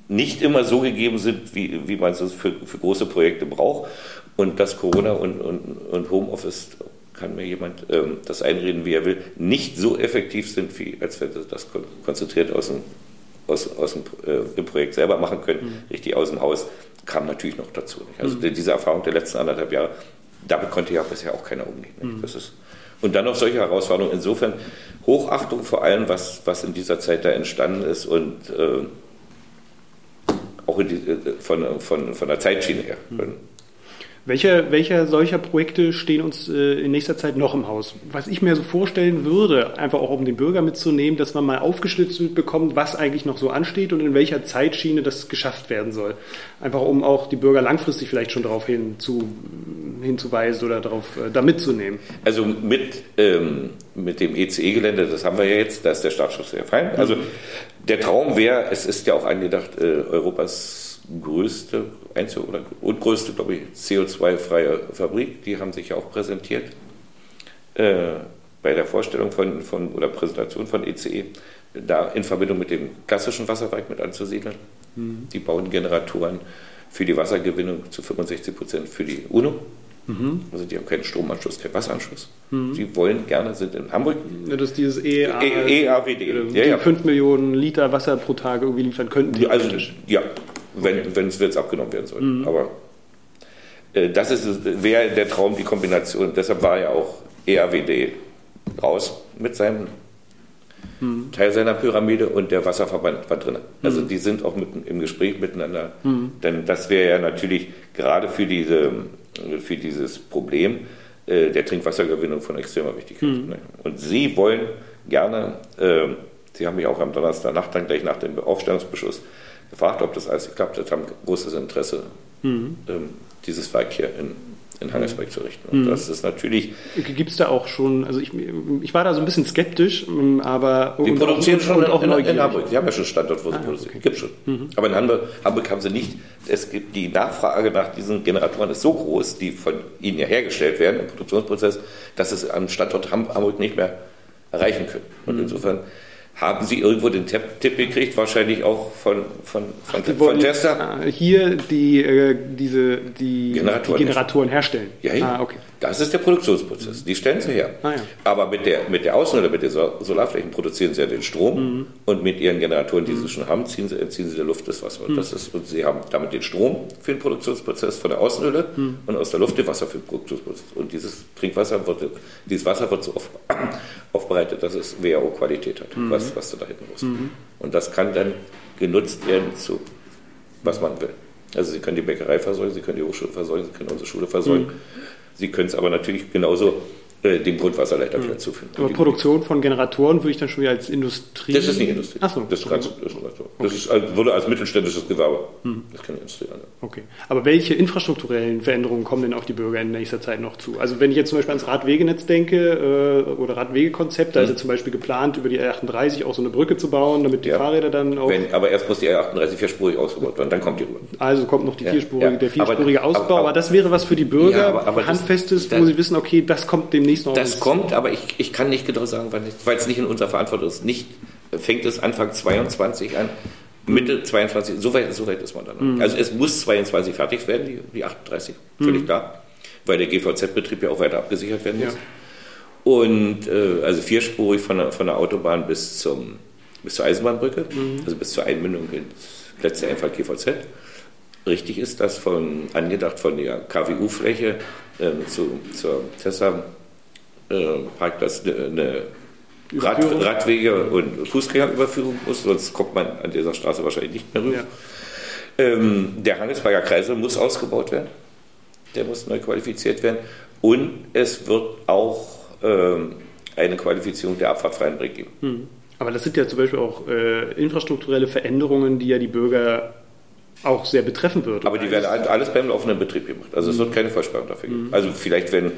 [SPEAKER 4] nicht immer so gegeben sind, wie, wie man es für, für große Projekte braucht. Und dass Corona und, und, und Homeoffice, kann mir jemand ähm, das einreden, wie er will, nicht so effektiv sind, wie als wir das konzentriert aus dem, aus, aus dem äh, Projekt selber machen können, mhm. richtig aus dem Haus, kam natürlich noch dazu. Nicht? Also mhm. diese Erfahrung der letzten anderthalb Jahre, damit konnte ja bisher auch keiner umgehen. Mhm. Das ist, und dann noch solche Herausforderungen. Insofern Hochachtung vor allem, was, was in dieser Zeit da entstanden ist und äh, auch die, äh, von, von, von der Zeitschiene her. Mhm.
[SPEAKER 2] Welche, welche solcher Projekte stehen uns äh, in nächster Zeit noch im Haus? Was ich mir so vorstellen würde, einfach auch um den Bürger mitzunehmen, dass man mal aufgeschlüsselt bekommt, was eigentlich noch so ansteht und in welcher Zeitschiene das geschafft werden soll. Einfach um auch die Bürger langfristig vielleicht schon darauf hin zu, hinzuweisen oder darauf äh, da mitzunehmen.
[SPEAKER 4] Also mit, ähm, mit dem ECE-Gelände, das haben wir ja jetzt, da ist der Startschuss sehr fein. Also mhm. der Traum wäre, es ist ja auch angedacht, äh, Europas größte, einzige oder und größte, glaube ich, CO2-freie Fabrik. Die haben sich ja auch präsentiert äh, bei der Vorstellung von, von oder Präsentation von ECE, da in Verbindung mit dem klassischen Wasserwerk mit anzusiedeln. Mhm. Die bauen Generatoren für die Wassergewinnung zu 65 Prozent für die UNO. Mhm. Also die haben keinen Stromanschluss, keinen Wasseranschluss. Mhm. Sie wollen gerne, sind in Hamburg.
[SPEAKER 2] Ja, das ist dieses EA, e EAWD. Äh, die ja, ja. 5 Millionen Liter Wasser pro Tag irgendwie liefern könnten. Die
[SPEAKER 4] also, ja, wenn, wenn es jetzt abgenommen werden soll. Mhm. Aber äh, das wäre der Traum, die Kombination. Deshalb war ja auch EAWD raus mit seinem mhm. Teil seiner Pyramide und der Wasserverband war drin. Also mhm. die sind auch mit, im Gespräch miteinander. Mhm. Denn das wäre ja natürlich gerade für, diese, für dieses Problem äh, der Trinkwassergewinnung von extremer Wichtigkeit. Mhm. Ne? Und sie wollen gerne, äh, Sie haben mich auch am Donnerstagnacht dann gleich nach dem Aufstellungsbeschluss gefragt, ob das alles geklappt hat, haben großes Interesse, mhm. ähm, dieses Werk hier in in Hannesberg zu richten. Und mhm. das ist natürlich.
[SPEAKER 2] Gibt es da auch schon, also ich, ich war da so ein bisschen skeptisch, ähm, aber.
[SPEAKER 4] Die produzieren schon auch in, in, Hamburg. Die haben ja schon Standort, wo sie ah, produzieren. Okay. Gibt schon. Mhm. Aber in Hamburg, Hamburg haben sie nicht. Es gibt die Nachfrage nach diesen Generatoren ist so groß, die von ihnen ja hergestellt werden im Produktionsprozess, dass es am Standort Hamburg nicht mehr erreichen können. Und mhm. insofern haben Sie irgendwo den Tipp, Tipp gekriegt, wahrscheinlich auch von, von, von,
[SPEAKER 2] Ach, von Tesla? Hier die, äh, diese, die Generatoren, die Generatoren herstellen.
[SPEAKER 4] Ja, ja. Ah, okay. Das ist der Produktionsprozess. Die stellen sie her. Ah, ja. Aber mit der, mit der Außenhülle, mit den Solarflächen produzieren sie ja den Strom mhm. und mit ihren Generatoren, die mhm. sie schon haben, ziehen sie, entziehen sie der Luft das Wasser. Und, mhm. das ist, und sie haben damit den Strom für den Produktionsprozess von der Außenhülle mhm. und aus der Luft den Wasser für den Produktionsprozess. Und dieses Trinkwasser wird, dieses Wasser wird so auf, <clears throat> aufbereitet, dass es WHO-Qualität hat, mhm. was, was du da hinten musst. Mhm. Und das kann dann genutzt werden zu, was man will. Also Sie können die Bäckerei versorgen, Sie können die Hochschule versorgen, Sie können unsere Schule versorgen. Sie können es aber natürlich genauso äh, dem Grundwasserleiter wieder zuführen.
[SPEAKER 2] Aber Produktion von Generatoren würde ich dann schon wieder als Industrie.
[SPEAKER 4] Das ist nicht Industrie. Ach so. Das, ist, ganz, das, ist, das ist, also, wurde als mittelständisches Gewerbe. Hm. Das ist keine
[SPEAKER 2] Industrie. Also. Okay. Aber welche infrastrukturellen Veränderungen kommen denn auf die Bürger in nächster Zeit noch zu? Also wenn ich jetzt zum Beispiel ans Radwegenetz denke äh, oder Radwegekonzept, da hm. ist ja zum Beispiel geplant, über die R38 auch so eine Brücke zu bauen, damit die ja. Fahrräder dann auch. Wenn,
[SPEAKER 4] aber erst muss die R38 vierspurig ausgebaut werden, dann kommt die rüber.
[SPEAKER 2] Also kommt noch die ja. vierspurige, ja. der vierspurige aber, Ausbau. Aber, aber, das wäre was für die Bürger, aber, aber handfestes, wo sie wissen, okay, das kommt demnächst noch.
[SPEAKER 4] Das kommt aber ich, ich kann nicht genau sagen, weil es nicht in unserer Verantwortung ist. Nicht fängt es Anfang 22 an, Mitte 22, so weit, so weit ist man dann. Mhm. Also es muss 22 fertig werden, die, die 38, völlig mhm. klar, weil der GVZ-Betrieb ja auch weiter abgesichert werden muss. Ja. Und äh, also vierspurig von der, von der Autobahn bis, zum, bis zur Eisenbahnbrücke, mhm. also bis zur Einmündung ins letzte Einfall GVZ. Richtig ist das von, angedacht von der KWU-Fläche äh, zu, zur Tesla äh, Parkplatz eine Rad, Radwege und Fußgängerüberführung muss, sonst kommt man an dieser Straße wahrscheinlich nicht mehr rüber. Ja. Ähm, der Handelsberger Kreisel muss ausgebaut werden, der muss neu qualifiziert werden und es wird auch ähm, eine Qualifizierung der abfahrtfreien Brücke geben. Hm.
[SPEAKER 2] Aber das sind ja zum Beispiel auch äh, infrastrukturelle Veränderungen, die ja die Bürger auch sehr betreffen wird.
[SPEAKER 4] Aber die werden alles beim laufenden Betrieb gemacht. Also es wird keine Vollsperrung dafür geben. Mhm. Also vielleicht, wenn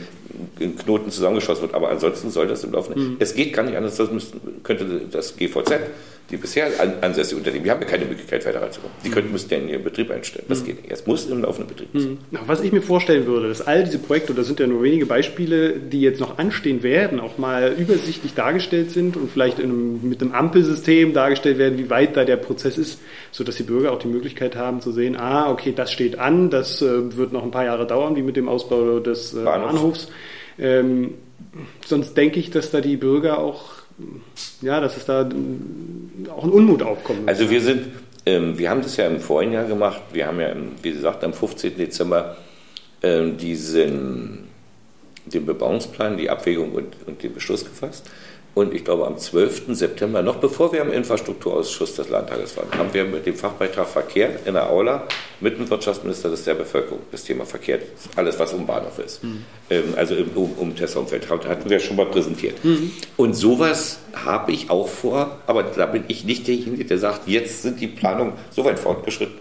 [SPEAKER 4] ein Knoten zusammengeschossen wird, aber ansonsten soll das im laufenden. Mhm. Es geht gar nicht anders, das müsste, könnte das GVZ die bisher ansässige Unternehmen, die haben ja keine Möglichkeit weiter reinzukommen. Die könnten, müssten ja in ihren Betrieb einstellen. Das mhm. geht nicht. Es muss im laufenden Betrieb sein.
[SPEAKER 2] Mhm. Was ich mir vorstellen würde, dass all diese Projekte, und das sind ja nur wenige Beispiele, die jetzt noch anstehen werden, auch mal übersichtlich dargestellt sind und vielleicht einem, mit einem Ampelsystem dargestellt werden, wie weit da der Prozess ist, sodass die Bürger auch die Möglichkeit haben zu sehen, ah, okay, das steht an, das äh, wird noch ein paar Jahre dauern, wie mit dem Ausbau des äh, Bahnhofs. Bahnhofs. Ähm, sonst denke ich, dass da die Bürger auch ja, dass es da auch ein Unmut aufkommt.
[SPEAKER 4] Also wir sind, ähm, wir haben das ja im vorigen Jahr gemacht. Wir haben ja, wie gesagt, am 15. Dezember ähm, diesen, den Bebauungsplan, die Abwägung und, und den Beschluss gefasst. Und ich glaube, am 12. September, noch bevor wir im Infrastrukturausschuss des Landtages waren, haben wir mit dem Fachbeitrag Verkehr in der Aula mit dem Wirtschaftsminister des der Bevölkerung das Thema Verkehr, alles was um Bahnhof ist, mhm. ähm, also um, um Tesla-Umfeld, hatten wir schon mal präsentiert. Mhm. Und sowas habe ich auch vor, aber da bin ich nicht derjenige, der sagt, jetzt sind die Planungen so weit fortgeschritten.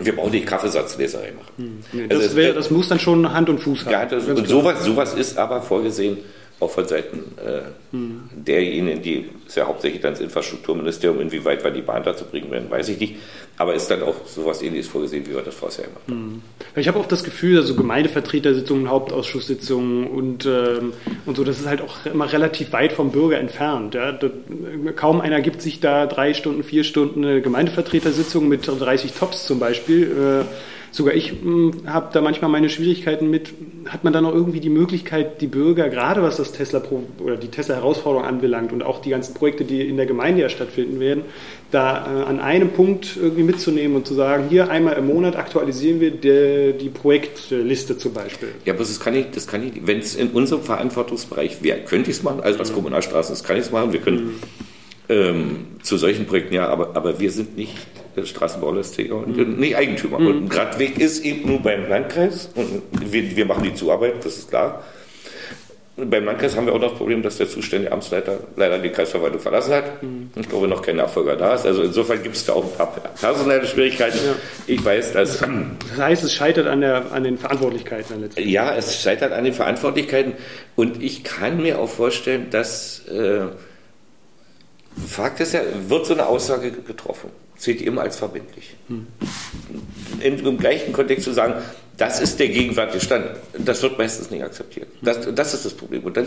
[SPEAKER 4] Wir brauchen die Kaffeesatzleserei machen.
[SPEAKER 2] Mhm. Also das, wär, das, muss dann schon Hand und Fuß haben.
[SPEAKER 4] Ja, das, und sowas, sowas ist aber vorgesehen auch von Seiten äh, hm. derjenigen, die ist ja hauptsächlich dann das Infrastrukturministerium, inwieweit wir die Bahn dazu bringen werden, weiß ich nicht. Aber ist dann auch sowas ähnliches vorgesehen, wie wir das vorher gemacht haben.
[SPEAKER 2] Hm. Ich habe auch das Gefühl, also Gemeindevertretersitzungen, Hauptausschusssitzungen und, ähm, und so, das ist halt auch immer relativ weit vom Bürger entfernt. Ja? Da, kaum einer gibt sich da drei Stunden, vier Stunden eine Gemeindevertretersitzung mit 30 Tops zum Beispiel. Äh, sogar ich hm, habe da manchmal meine Schwierigkeiten mit. Hat man da noch irgendwie die Möglichkeit, die Bürger, gerade was das Tesla oder die Tesla-Herausforderung anbelangt und auch die ganzen Projekte, die in der Gemeinde ja stattfinden werden, da äh, an einem Punkt irgendwie mitzunehmen und zu sagen, hier einmal im Monat aktualisieren wir die, die Projektliste zum Beispiel.
[SPEAKER 4] Ja, aber das kann ich, das kann ich, wenn es in unserem Verantwortungsbereich wäre, könnte ich es machen, also als mhm. Kommunalstraßen, das kann ich es machen, wir können mhm. Ähm, zu solchen Projekten, ja, aber, aber wir sind nicht Straßenbaulasträger und mhm. nicht Eigentümer. Mhm. Und ein Radweg ist eben nur beim Landkreis und wir, wir machen die Zuarbeit, das ist klar. Und beim Landkreis haben wir auch noch das Problem, dass der zuständige Amtsleiter leider die Kreisverwaltung verlassen hat. Mhm. Ich glaube, noch kein Nachfolger da ist. Also insofern gibt es da auch ein paar personelle Schwierigkeiten. Ja. Ich weiß, dass. Das
[SPEAKER 2] heißt, es scheitert an, der, an den Verantwortlichkeiten
[SPEAKER 4] letztendlich. Ja, es scheitert an den Verantwortlichkeiten. Und ich kann mir auch vorstellen, dass. Äh, Fakt ist ja, wird so eine Aussage getroffen zählt immer als verbindlich. Hm. Im gleichen Kontext zu sagen, das ist der gegenwärtige Stand, das wird meistens nicht akzeptiert. Das, das ist das Problem. Und dann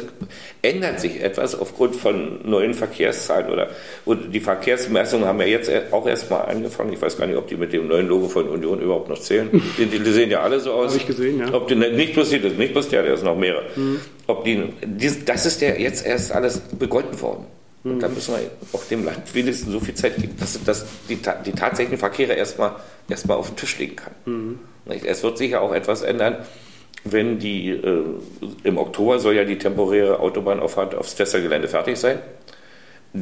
[SPEAKER 4] ändert sich etwas aufgrund von neuen Verkehrszahlen oder und die Verkehrsmessungen haben ja jetzt auch erstmal angefangen. Ich weiß gar nicht, ob die mit dem neuen Logo von Union überhaupt noch zählen. Die, die sehen ja alle so aus.
[SPEAKER 2] Habe ich gesehen, ja.
[SPEAKER 4] Ob die, nicht bloß die, nicht bloß der, der ist noch mehrere. Mhm. Ob die, das ist ja jetzt erst alles begonnen worden. Und dann müssen wir auch dem Land wenigstens so viel Zeit geben, dass, dass die, die tatsächlichen Verkehre erstmal erst auf den Tisch legen kann. Mhm. Es wird sicher auch etwas ändern, wenn die, äh, im Oktober soll ja die temporäre Autobahnauffahrt aufs Tesla-Gelände fertig sein.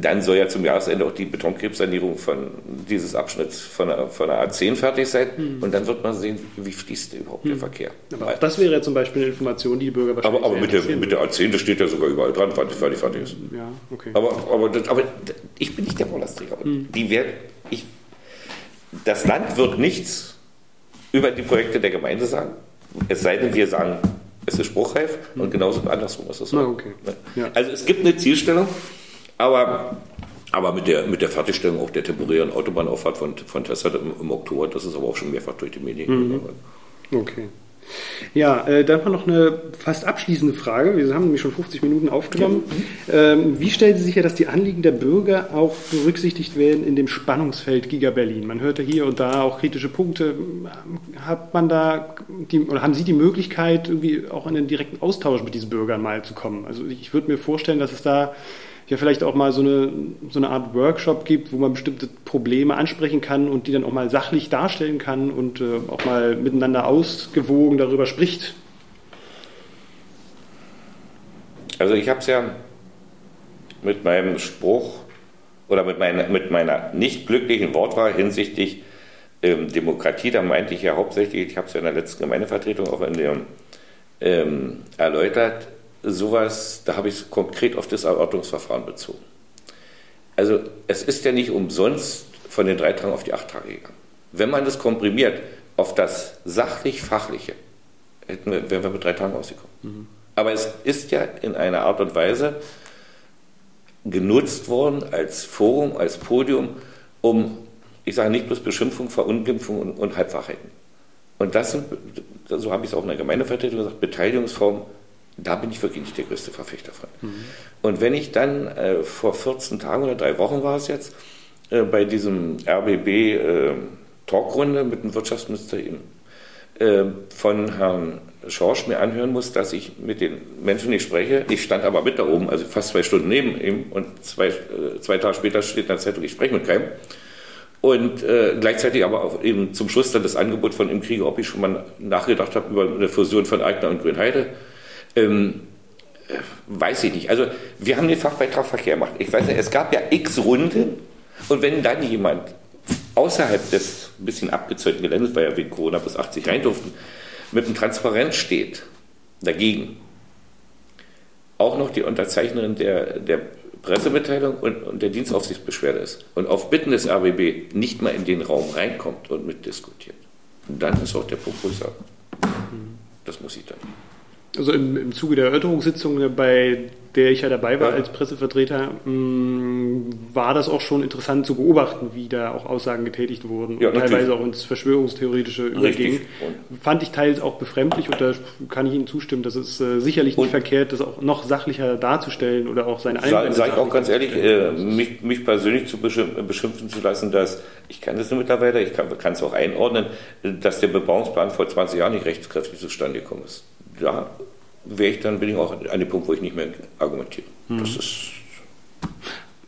[SPEAKER 4] Dann soll ja zum Jahresende auch die Betonkrebssanierung von dieses Abschnitts von der, von der A10 fertig sein. Mhm. Und dann wird man sehen, wie fließt überhaupt mhm. der Verkehr.
[SPEAKER 2] Aber auch das wäre ja zum Beispiel eine Information, die die Bürger
[SPEAKER 4] wahrscheinlich Aber, aber mit, der, mit der A10, das steht ja sogar überall dran, wann die fertig ist.
[SPEAKER 2] Ja, okay.
[SPEAKER 4] Aber, aber, das, aber ich bin nicht der Wollasträger. Mhm. Die wär, ich, das Land wird nichts über die Projekte der Gemeinde sagen. Es sei denn, wir sagen, es ist spruchreif und hm. genauso andersrum ist es so.
[SPEAKER 2] Ah, okay.
[SPEAKER 4] ja. Also es gibt eine Zielstellung, aber, aber mit, der, mit der Fertigstellung auch der temporären Autobahnauffahrt von, von Tesla im, im Oktober, das ist aber auch schon mehrfach durch die Medien
[SPEAKER 2] mhm. Okay. Ja, äh, dann noch eine fast abschließende Frage. Wir haben nämlich schon 50 Minuten aufgenommen. Ähm, wie stellen Sie sicher, dass die Anliegen der Bürger auch berücksichtigt werden in dem Spannungsfeld Giga Berlin? Man hörte hier und da auch kritische Punkte. Hat man da die, oder haben Sie die Möglichkeit, irgendwie auch in einen direkten Austausch mit diesen Bürgern mal zu kommen? Also ich würde mir vorstellen, dass es da ja vielleicht auch mal so eine, so eine Art Workshop gibt, wo man bestimmte Probleme ansprechen kann und die dann auch mal sachlich darstellen kann und äh, auch mal miteinander ausgewogen darüber spricht.
[SPEAKER 4] Also ich habe es ja mit meinem Spruch oder mit meiner, mit meiner nicht glücklichen Wortwahl hinsichtlich ähm, Demokratie, da meinte ich ja hauptsächlich, ich habe es ja in der letzten Gemeindevertretung auch in der, ähm, erläutert, sowas, da habe ich es konkret auf das Erörterungsverfahren bezogen. Also es ist ja nicht umsonst von den drei Tagen auf die acht Tage gegangen. Wenn man das komprimiert auf das sachlich-fachliche, wir, wären wir mit drei Tagen ausgekommen. Mhm. Aber es ist ja in einer Art und Weise genutzt worden als Forum, als Podium, um, ich sage nicht bloß Beschimpfung, Verunglimpfung und, und Halbwahrheiten. Und das sind, so habe ich es auch in der Gemeindevertretung gesagt, Beteiligungsformen da bin ich wirklich nicht der größte Verfechter von. Mhm. Und wenn ich dann äh, vor 14 Tagen oder drei Wochen war es jetzt, äh, bei diesem RBB äh, mit dem Wirtschaftsminister eben, äh, von Herrn Schorsch mir anhören muss, dass ich mit den Menschen nicht spreche. Ich stand aber mit da oben, also fast zwei Stunden neben ihm und zwei, äh, zwei Tage später steht in der Zeitung, ich spreche mit keinem. Und äh, gleichzeitig aber auch eben zum Schluss dann das Angebot von im Kriege, ob ich schon mal nachgedacht habe über eine Fusion von Eigner und Grünheide. Ähm, weiß ich nicht. Also wir haben den Fachbeitrag Verkehr gemacht. Ich weiß nicht, es gab ja x Runden und wenn dann jemand außerhalb des ein bisschen abgezeugten Geländes, weil ja wegen Corona bis 80 rein durften, mit einem Transparenz steht, dagegen, auch noch die Unterzeichnerin der, der Pressemitteilung und, und, der Dienstaufsichtsbeschwerde ist und auf Bitten des RBB nicht mal in den Raum reinkommt und mitdiskutiert, dann ist auch der Punkt, wo ich sage, das muss ich dann.
[SPEAKER 2] Also im, im Zuge der Erörterungssitzung bei der ich ja dabei war als Pressevertreter, mm, war das auch schon interessant zu beobachten, wie da auch Aussagen getätigt wurden ja, und teilweise auch ins Verschwörungstheoretische überging. Fand ich teils auch befremdlich und da kann ich Ihnen zustimmen, dass es äh, sicherlich nicht verkehrt, das auch noch sachlicher darzustellen oder auch seine
[SPEAKER 4] Einwände. Sag ich auch ganz ehrlich, äh, mich, mich, persönlich zu beschimpfen zu lassen, dass, ich kann das nur mittlerweile, ich kann es auch einordnen, dass der Bebauungsplan vor 20 Jahren nicht rechtskräftig zustande gekommen ist. Ja, wäre ich dann, bin ich auch an dem Punkt, wo ich nicht mehr argumentiere. Mhm. Das ist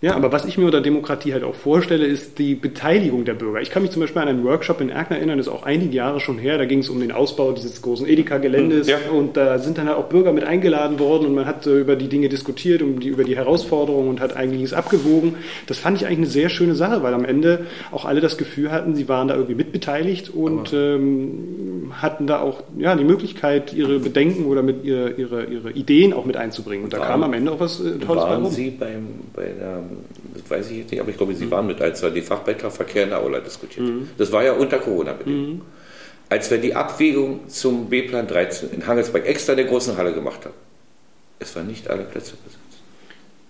[SPEAKER 2] ja, aber was ich mir unter Demokratie halt auch vorstelle, ist die Beteiligung der Bürger. Ich kann mich zum Beispiel an einen Workshop in Erkner erinnern, das ist auch einige Jahre schon her. Da ging es um den Ausbau dieses großen Edeka-Geländes ja. und da sind dann halt auch Bürger mit eingeladen worden und man hat äh, über die Dinge diskutiert, um die, über die Herausforderungen und hat eigentlich es abgewogen. Das fand ich eigentlich eine sehr schöne Sache, weil am Ende auch alle das Gefühl hatten, sie waren da irgendwie mitbeteiligt und ähm, hatten da auch ja, die Möglichkeit, ihre Bedenken oder mit ihre, ihre, ihre Ideen auch mit einzubringen. Und da waren, kam am Ende auch was äh, Tolles
[SPEAKER 4] bei rum. Sie beim, bei der das weiß ich jetzt nicht, aber ich glaube, Sie waren mit, als wir die Fachbeitragverkehr in der Aula diskutiert mhm. Das war ja unter Corona-Bedingungen. Mhm. Als wir die Abwägung zum B-Plan 13 in Hangelsberg extra in der großen Halle gemacht haben, es waren nicht alle Plätze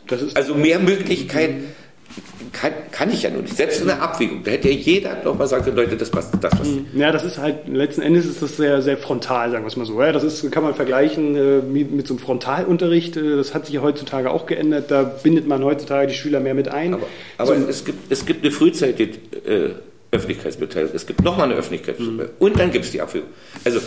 [SPEAKER 4] besetzt. also mehr Möglichkeiten kann, kann ich ja nur nicht. Selbst in der Abwägung, da hätte ja jeder nochmal sagen können, Leute, das passt, das passt.
[SPEAKER 2] Ja, das ist halt, letzten Endes ist das sehr, sehr frontal, sagen wir es mal so. Ja, das ist, kann man vergleichen äh, mit, mit, so einem Frontalunterricht. Äh, das hat sich ja heutzutage auch geändert. Da bindet man heutzutage die Schüler mehr mit ein.
[SPEAKER 4] Aber, aber so, es, gibt, es gibt eine frühzeitige äh, Öffentlichkeitsbeteiligung. Es gibt nochmal eine Öffentlichkeitsbeteiligung. Mhm. Und dann gibt es die Abwägung. Also,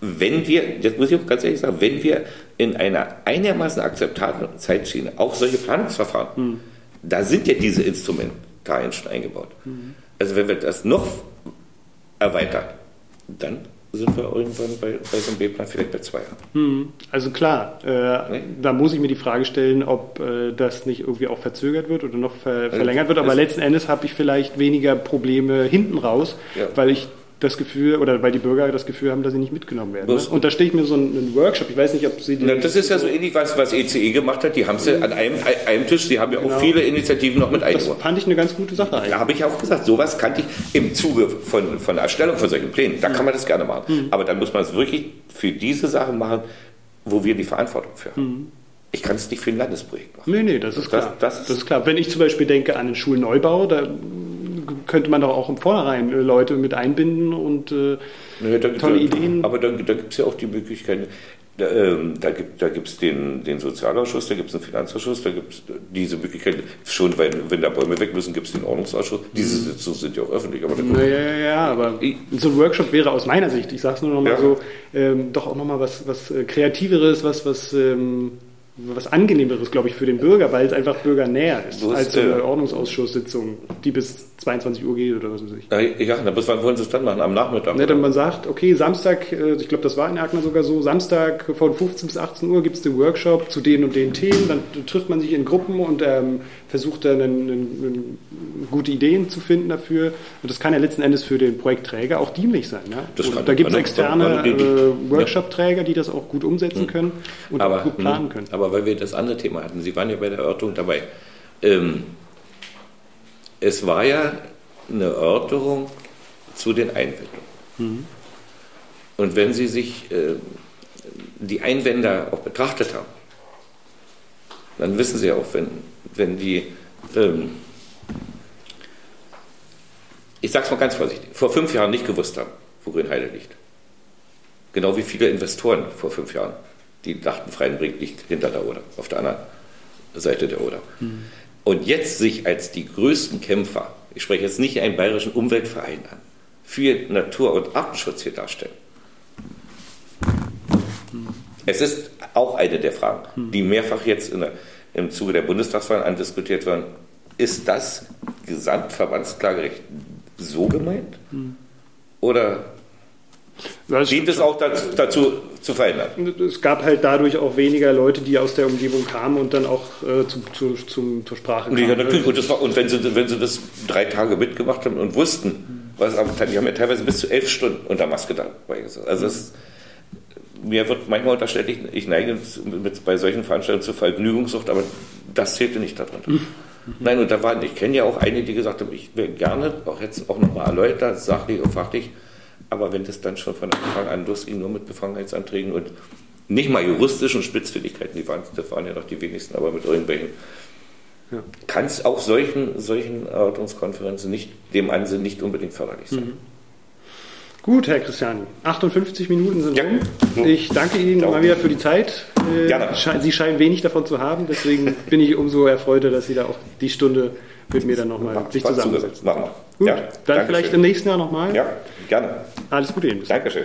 [SPEAKER 4] wenn wir, das muss ich auch ganz ehrlich sagen, wenn wir in einer einigermaßen akzeptablen Zeitschiene auch solche Planungsverfahren mhm da sind ja diese Instrumentarien schon eingebaut. Mhm. Also wenn wir das noch erweitern, dann sind wir irgendwann bei, bei so einem B-Plan vielleicht bei zwei Jahren.
[SPEAKER 2] Mhm. Also klar, äh, nee? da muss ich mir die Frage stellen, ob äh, das nicht irgendwie auch verzögert wird oder noch ver verlängert wird. Aber letzten Endes habe ich vielleicht weniger Probleme hinten raus, ja. weil ich das Gefühl, oder weil die Bürger das Gefühl haben, dass sie nicht mitgenommen werden. Ne? Und da stehe ich mir so einen, Workshop, ich weiß nicht, ob Sie...
[SPEAKER 4] Na, das ist ja so ähnlich, was, was ECE e gemacht hat, die haben sie an einem, einem Tisch, die haben ja genau. auch viele Initiativen noch mit eingebaut.
[SPEAKER 2] Das fand ich eine ganz gute Sache
[SPEAKER 4] eigentlich. Da habe ich auch gesagt, sowas kannte ich im Zuge von, von der Erstellung von solchen Plänen, da mhm. kann man das gerne machen. Mhm. Aber dann muss man es wirklich für diese Sachen machen, wo wir die Verantwortung für haben. Mhm. Ich kann es nicht für ein Landesprojekt machen.
[SPEAKER 2] Nee, nee, das ist klar. Das, das, das ist klar. Wenn ich zum Beispiel denke an den Schulneubau, da könnte man doch auch im Vornherein äh, Leute mit einbinden und äh,
[SPEAKER 4] naja, da, tolle da, Ideen. Aber da, da gibt es ja auch die Möglichkeit, da, ähm, da gibt es den, den Sozialausschuss, da gibt es einen Finanzausschuss, da gibt es diese Möglichkeit, schon wenn, wenn da Bäume weg müssen, gibt es den Ordnungsausschuss. Diese mhm. Sitzungen sind ja auch öffentlich.
[SPEAKER 2] Aber ja, ja, ja, aber so ein Workshop wäre aus meiner Sicht, ich sage es nur noch mal ja. so, ähm, doch auch noch mal was, was äh, Kreativeres, was, was ähm, was Angenehmeres, glaube ich, für den Bürger, weil es einfach bürgernäher ist, ist als eine Ordnungsausschusssitzung, die bis 22 Uhr geht oder was weiß
[SPEAKER 4] ich. Ja, na, bis wann wollen Sie es dann machen? Am Nachmittag?
[SPEAKER 2] Ne, dann man sagt, okay, Samstag, äh, ich glaube, das war in Erkner sogar so, Samstag von 15 bis 18 Uhr gibt es den Workshop zu den und den Themen, dann trifft man sich in Gruppen und ähm, versucht dann einen, einen, gute Ideen zu finden dafür. Und das kann ja letzten Endes für den Projektträger auch dienlich sein. Das kann, da gibt es externe äh, Workshop-Träger, die das auch gut umsetzen hm. können und
[SPEAKER 4] aber,
[SPEAKER 2] gut planen können.
[SPEAKER 4] Aber weil wir das andere Thema hatten, Sie waren ja bei der Erörterung dabei. Ähm, es war ja eine Erörterung zu den Einwendungen. Mhm. Und wenn Sie sich äh, die Einwender auch betrachtet haben, dann wissen Sie auch, wenn, wenn die, ähm, ich sage es mal ganz vorsichtig, vor fünf Jahren nicht gewusst haben, wo Grünheide liegt. Genau wie viele Investoren vor fünf Jahren, die dachten, Freienbrink liegt hinter der Oder, auf der anderen Seite der Oder. Mhm. Und jetzt sich als die größten Kämpfer ich spreche jetzt nicht einen bayerischen Umweltverein an, für Natur- und Artenschutz hier darstellen. Es ist auch eine der Fragen, die mehrfach jetzt der, im Zuge der Bundestagswahl andiskutiert werden. Ist das Gesamtverbandsklagerecht so gemeint? Oder dient es auch dazu, dazu, zu verändern?
[SPEAKER 2] Es gab halt dadurch auch weniger Leute, die aus der Umgebung kamen und dann auch äh, zu, zu, zum, zur Sprache kamen.
[SPEAKER 4] Ja, natürlich. Und, war, und wenn, sie, wenn sie das drei Tage mitgemacht haben und wussten, was, die haben ja teilweise bis zu elf Stunden unter Maske da. Also das, mir wird manchmal unterstellt, ich, ich neige mit, bei solchen Veranstaltungen zur Vergnügungssucht, aber das zählte nicht darunter. Mhm. Nein, und da waren, ich kenne ja auch einige, die gesagt haben, ich wäre gerne, auch jetzt auch nochmal erläutert, sachlich und fachlich, aber wenn das dann schon von Anfang an losging, nur mit Befangenheitsanträgen und nicht mal juristischen Spitzfindigkeiten, die waren, das waren ja noch die wenigsten, aber mit irgendwelchen ja. kann es auch solchen, solchen Erörterungskonferenzen nicht, dem Ansinn nicht unbedingt förderlich sein. Mhm.
[SPEAKER 2] Gut, Herr Christiani, 58 Minuten sind ja. rum. Ich danke Ihnen mal wieder für die Zeit. Äh, Sie scheinen wenig davon zu haben, deswegen <laughs> bin ich umso erfreuter, dass Sie da auch die Stunde mit mir dann nochmal sich zusammensetzen. Machen wir. Gut, ja, dann vielleicht schön. im nächsten Jahr nochmal.
[SPEAKER 4] Ja, gerne.
[SPEAKER 2] Alles Gute
[SPEAKER 4] Ihnen. Dankeschön.